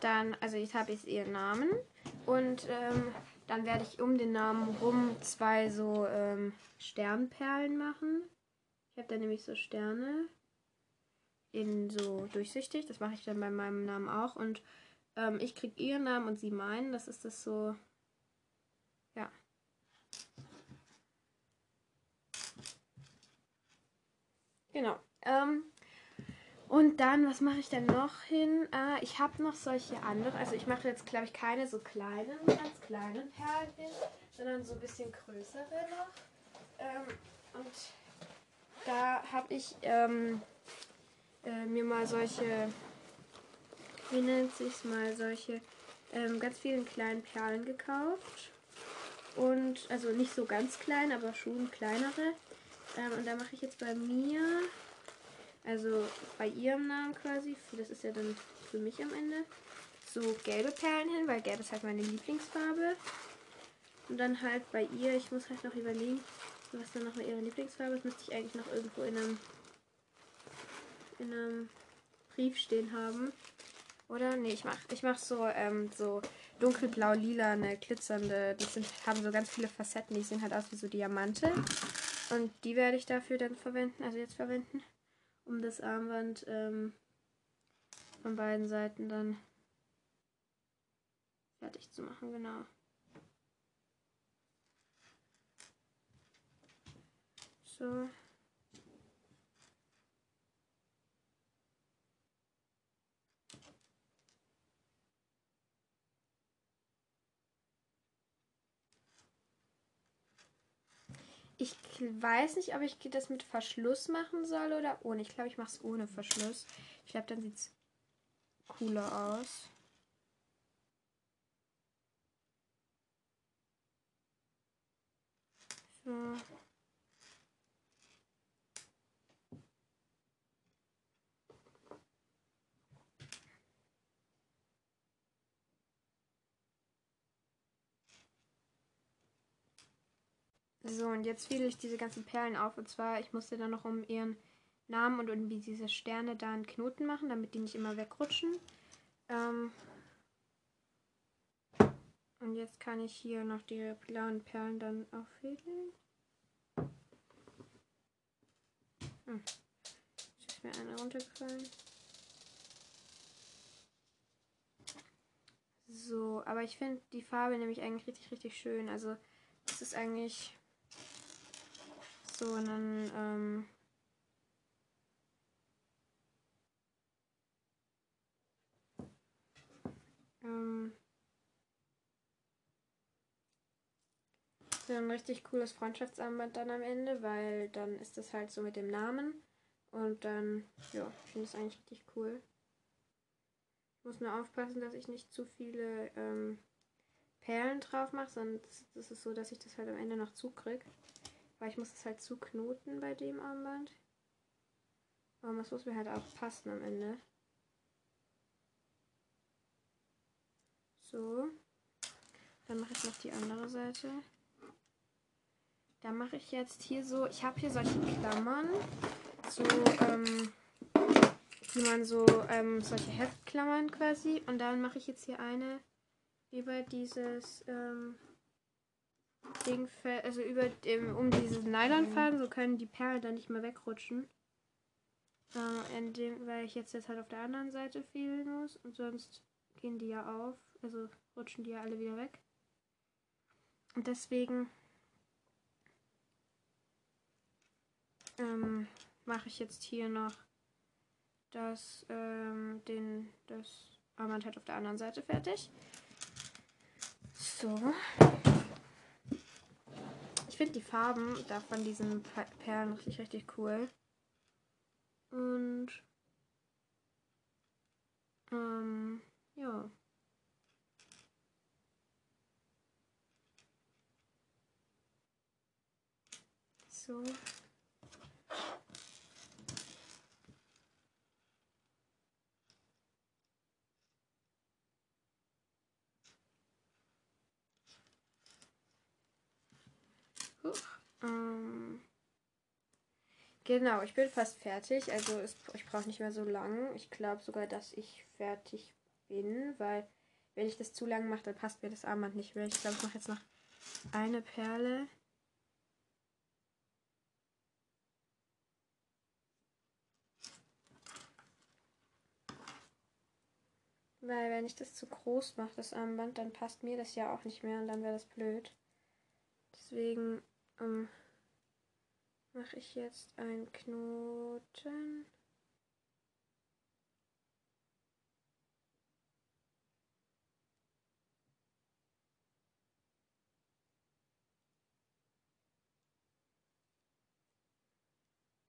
dann, also jetzt habe ich ihren Namen. Und ähm, dann werde ich um den Namen rum zwei so ähm, Sternperlen machen. Ich habe da nämlich so Sterne in so durchsichtig. Das mache ich dann bei meinem Namen auch. Und ähm, ich kriege ihren Namen und sie meinen. Das ist das so. Ja. Genau. Ähm, und dann, was mache ich denn noch hin? Äh, ich habe noch solche andere. Also ich mache jetzt, glaube ich, keine so kleinen, ganz kleinen Perlen hin, sondern so ein bisschen größere noch. Ähm, und da habe ich ähm, äh, mir mal solche, wie nennt sich mal, solche ähm, ganz vielen kleinen Perlen gekauft. Und, also nicht so ganz klein, aber schon kleinere. Ähm, und da mache ich jetzt bei mir also bei ihrem Namen quasi, das ist ja dann für mich am Ende, so gelbe Perlen hin, weil gelb ist halt meine Lieblingsfarbe. Und dann halt bei ihr, ich muss halt noch überlegen, was dann noch ihre Lieblingsfarbe ist, müsste ich eigentlich noch irgendwo in einem, in einem Brief stehen haben. Oder? Nee, ich mach, ich mach so, ähm, so dunkelblau-lila, eine glitzernde, die sind, haben so ganz viele Facetten, die sehen halt aus wie so Diamante. Und die werde ich dafür dann verwenden, also jetzt verwenden um das Armband ähm, von beiden Seiten dann fertig zu machen, genau. So. Ich weiß nicht, ob ich das mit Verschluss machen soll oder ohne. Ich glaube, ich mache es ohne Verschluss. Ich glaube, dann sieht es cooler aus. So. So, und jetzt fiel ich diese ganzen Perlen auf. Und zwar, ich musste dann noch um ihren Namen und irgendwie diese Sterne da einen Knoten machen, damit die nicht immer wegrutschen. Ähm und jetzt kann ich hier noch die blauen Perlen dann auffädeln. Hm. Jetzt ist mir eine runtergefallen. So, aber ich finde die Farbe nämlich eigentlich richtig, richtig schön. Also, es ist eigentlich so einen ähm, ähm, so ein richtig cooles Freundschaftsarmband dann am Ende, weil dann ist das halt so mit dem Namen und dann, ja, ich finde es eigentlich richtig cool. Ich muss nur aufpassen, dass ich nicht zu viele ähm, Perlen drauf mache, sonst ist es so, dass ich das halt am Ende noch zukriege. Weil ich muss es halt zuknoten bei dem Armband. Aber das muss mir halt auch passen am Ende. So. Dann mache ich noch die andere Seite. Da mache ich jetzt hier so, ich habe hier solche Klammern, so, ähm, wie man so, ähm, solche Heftklammern quasi. Und dann mache ich jetzt hier eine über dieses, ähm, Ding, also über dem, um dieses Nylonfaden, so können die Perlen dann nicht mehr wegrutschen. Äh, indem, weil ich jetzt, jetzt halt auf der anderen Seite fehlen muss und sonst gehen die ja auf, also rutschen die ja alle wieder weg. Und deswegen ähm, mache ich jetzt hier noch das, ähm, den, das Armband halt auf der anderen Seite fertig. So finde die Farben da von diesen Perlen richtig, richtig cool. Und ähm, ja. So. Genau, ich bin fast fertig. Also es, ich brauche nicht mehr so lang. Ich glaube sogar, dass ich fertig bin, weil wenn ich das zu lang mache, dann passt mir das Armband nicht mehr. Ich glaube, ich mache jetzt noch eine Perle. Weil wenn ich das zu groß mache, das Armband, dann passt mir das ja auch nicht mehr und dann wäre das blöd. Deswegen ähm, mache ich jetzt einen Knoten.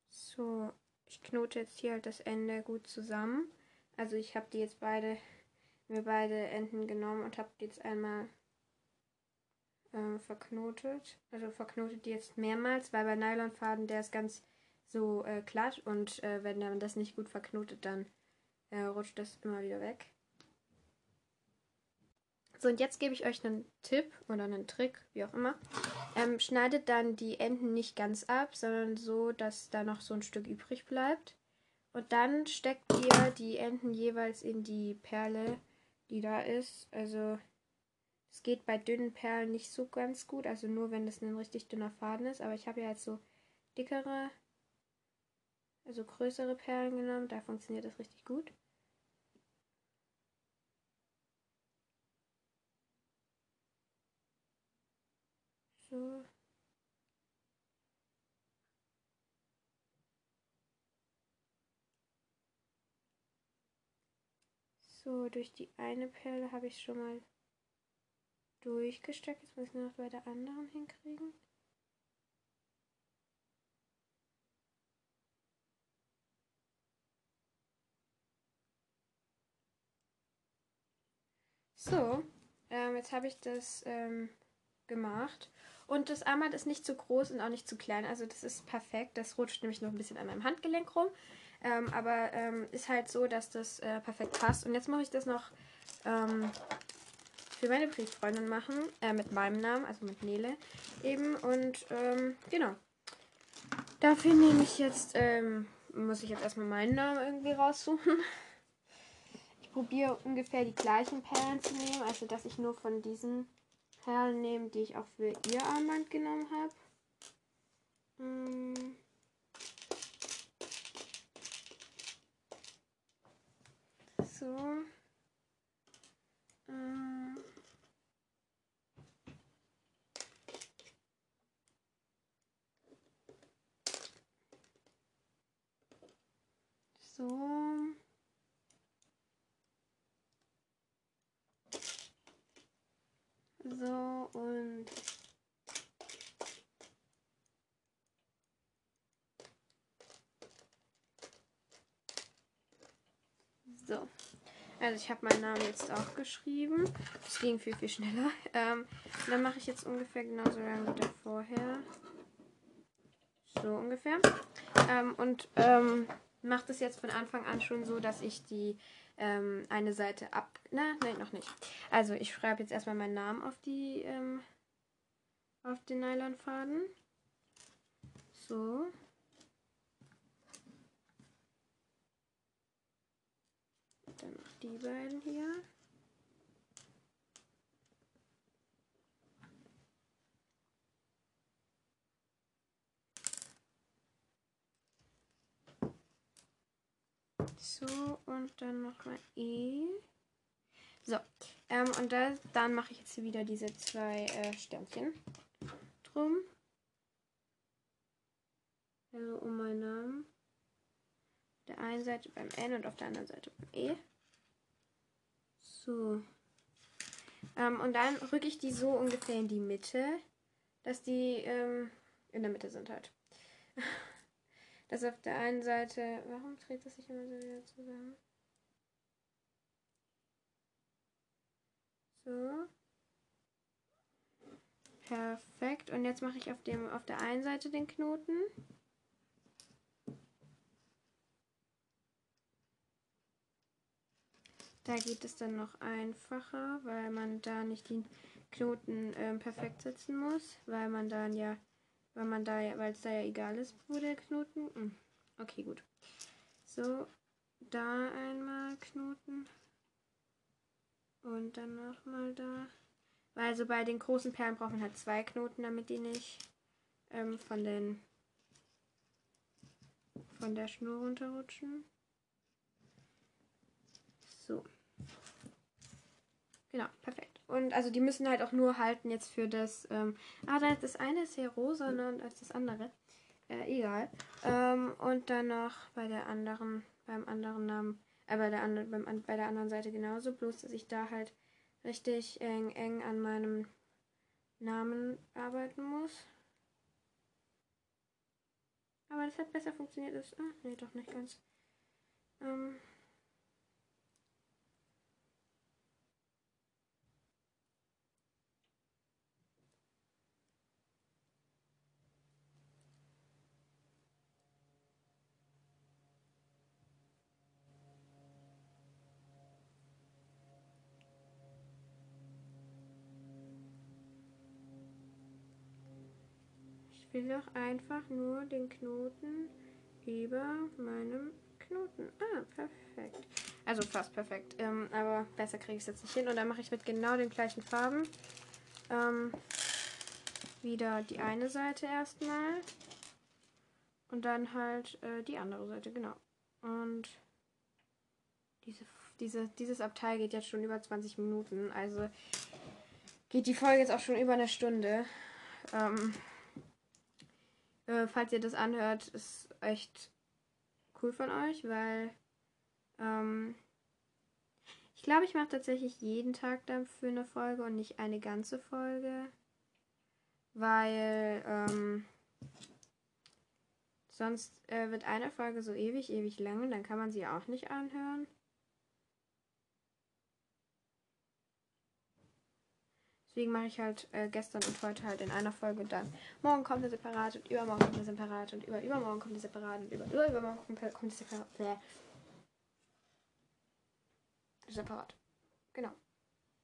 So, ich knote jetzt hier halt das Ende gut zusammen. Also ich habe die jetzt beide, mir beide Enden genommen und habe die jetzt einmal äh, verknotet. Also verknotet jetzt mehrmals, weil bei Nylonfaden der ist ganz so äh, glatt und äh, wenn man das nicht gut verknotet, dann äh, rutscht das immer wieder weg. So, und jetzt gebe ich euch einen Tipp oder einen Trick, wie auch immer. Ähm, schneidet dann die Enden nicht ganz ab, sondern so, dass da noch so ein Stück übrig bleibt. Und dann steckt ihr die Enden jeweils in die Perle, die da ist. Also es geht bei dünnen Perlen nicht so ganz gut, also nur wenn das ein richtig dünner Faden ist. Aber ich habe ja jetzt so dickere, also größere Perlen genommen, da funktioniert das richtig gut. So. So, durch die eine Perle habe ich schon mal durchgesteckt. Jetzt muss ich nur noch bei der anderen hinkriegen. So, ähm, jetzt habe ich das ähm, gemacht. Und das Armband ist nicht zu groß und auch nicht zu klein. Also das ist perfekt. Das rutscht nämlich noch ein bisschen an meinem Handgelenk rum. Ähm, aber ähm, ist halt so, dass das äh, perfekt passt. Und jetzt mache ich das noch ähm, für meine Brieffreundin machen. Äh, mit meinem Namen, also mit Nele eben. Und ähm, genau. Dafür nehme ich jetzt, ähm, muss ich jetzt erstmal meinen Namen irgendwie raussuchen. Ich probiere ungefähr die gleichen Perlen zu nehmen. Also dass ich nur von diesen Perlen nehme, die ich auch für ihr Armband genommen habe. Hm. So. Ähm. So. So und so. Also ich habe meinen Namen jetzt auch geschrieben. Das ging viel, viel schneller. Ähm, dann mache ich jetzt ungefähr genauso lange wie vorher. So ungefähr. Ähm, und ähm, mache das jetzt von Anfang an schon so, dass ich die ähm, eine Seite ab. Na, nein, noch nicht. Also ich schreibe jetzt erstmal meinen Namen auf die ähm, auf den Nylonfaden. So. Dann noch die beiden hier. So, und dann nochmal E. So, ähm, und da, dann mache ich jetzt hier wieder diese zwei äh, Sternchen drum. Also um meinen Namen. Auf der einen Seite beim N und auf der anderen Seite beim E. So. Ähm, und dann rücke ich die so ungefähr in die Mitte, dass die ähm, in der Mitte sind halt. Das auf der einen Seite. Warum dreht das sich immer so wieder zusammen? So. Perfekt. Und jetzt mache ich auf, dem, auf der einen Seite den Knoten. Da geht es dann noch einfacher, weil man da nicht die Knoten ähm, perfekt setzen muss, weil man dann ja Weil man da weil es da ja egal ist, wo der Knoten. Hm. Okay, gut. So, da einmal Knoten. Und dann nochmal da. Weil so bei den großen Perlen braucht man halt zwei Knoten, damit die nicht ähm, von den von der Schnur runterrutschen. So. Genau, perfekt. Und also die müssen halt auch nur halten jetzt für das. Ähm, ah, das eine ist ja rosa als das andere. Äh, egal. Ähm, und dann noch bei der anderen, beim anderen Namen, äh, bei der anderen, beim, bei der anderen Seite genauso, bloß dass ich da halt richtig eng, eng an meinem Namen arbeiten muss. Aber das hat besser funktioniert. Ist, ah, nee, doch nicht ganz. Ähm, will doch einfach nur den Knoten über meinem Knoten. Ah, perfekt. Also fast perfekt. Ähm, aber besser kriege ich es jetzt nicht hin. Und dann mache ich mit genau den gleichen Farben ähm, wieder die eine Seite erstmal. Und dann halt äh, die andere Seite, genau. Und diese, diese, dieses Abteil geht jetzt schon über 20 Minuten. Also geht die Folge jetzt auch schon über eine Stunde. Ähm, äh, falls ihr das anhört, ist echt cool von euch, weil ähm, ich glaube, ich mache tatsächlich jeden Tag dafür eine Folge und nicht eine ganze Folge, weil ähm, sonst äh, wird eine Folge so ewig, ewig lang und dann kann man sie auch nicht anhören. Deswegen mache ich halt äh, gestern und heute halt in einer Folge dann. Morgen kommt eine separat und übermorgen kommt eine separat und über übermorgen kommt eine separat und über, über übermorgen kommt eine separat. Separat. Genau.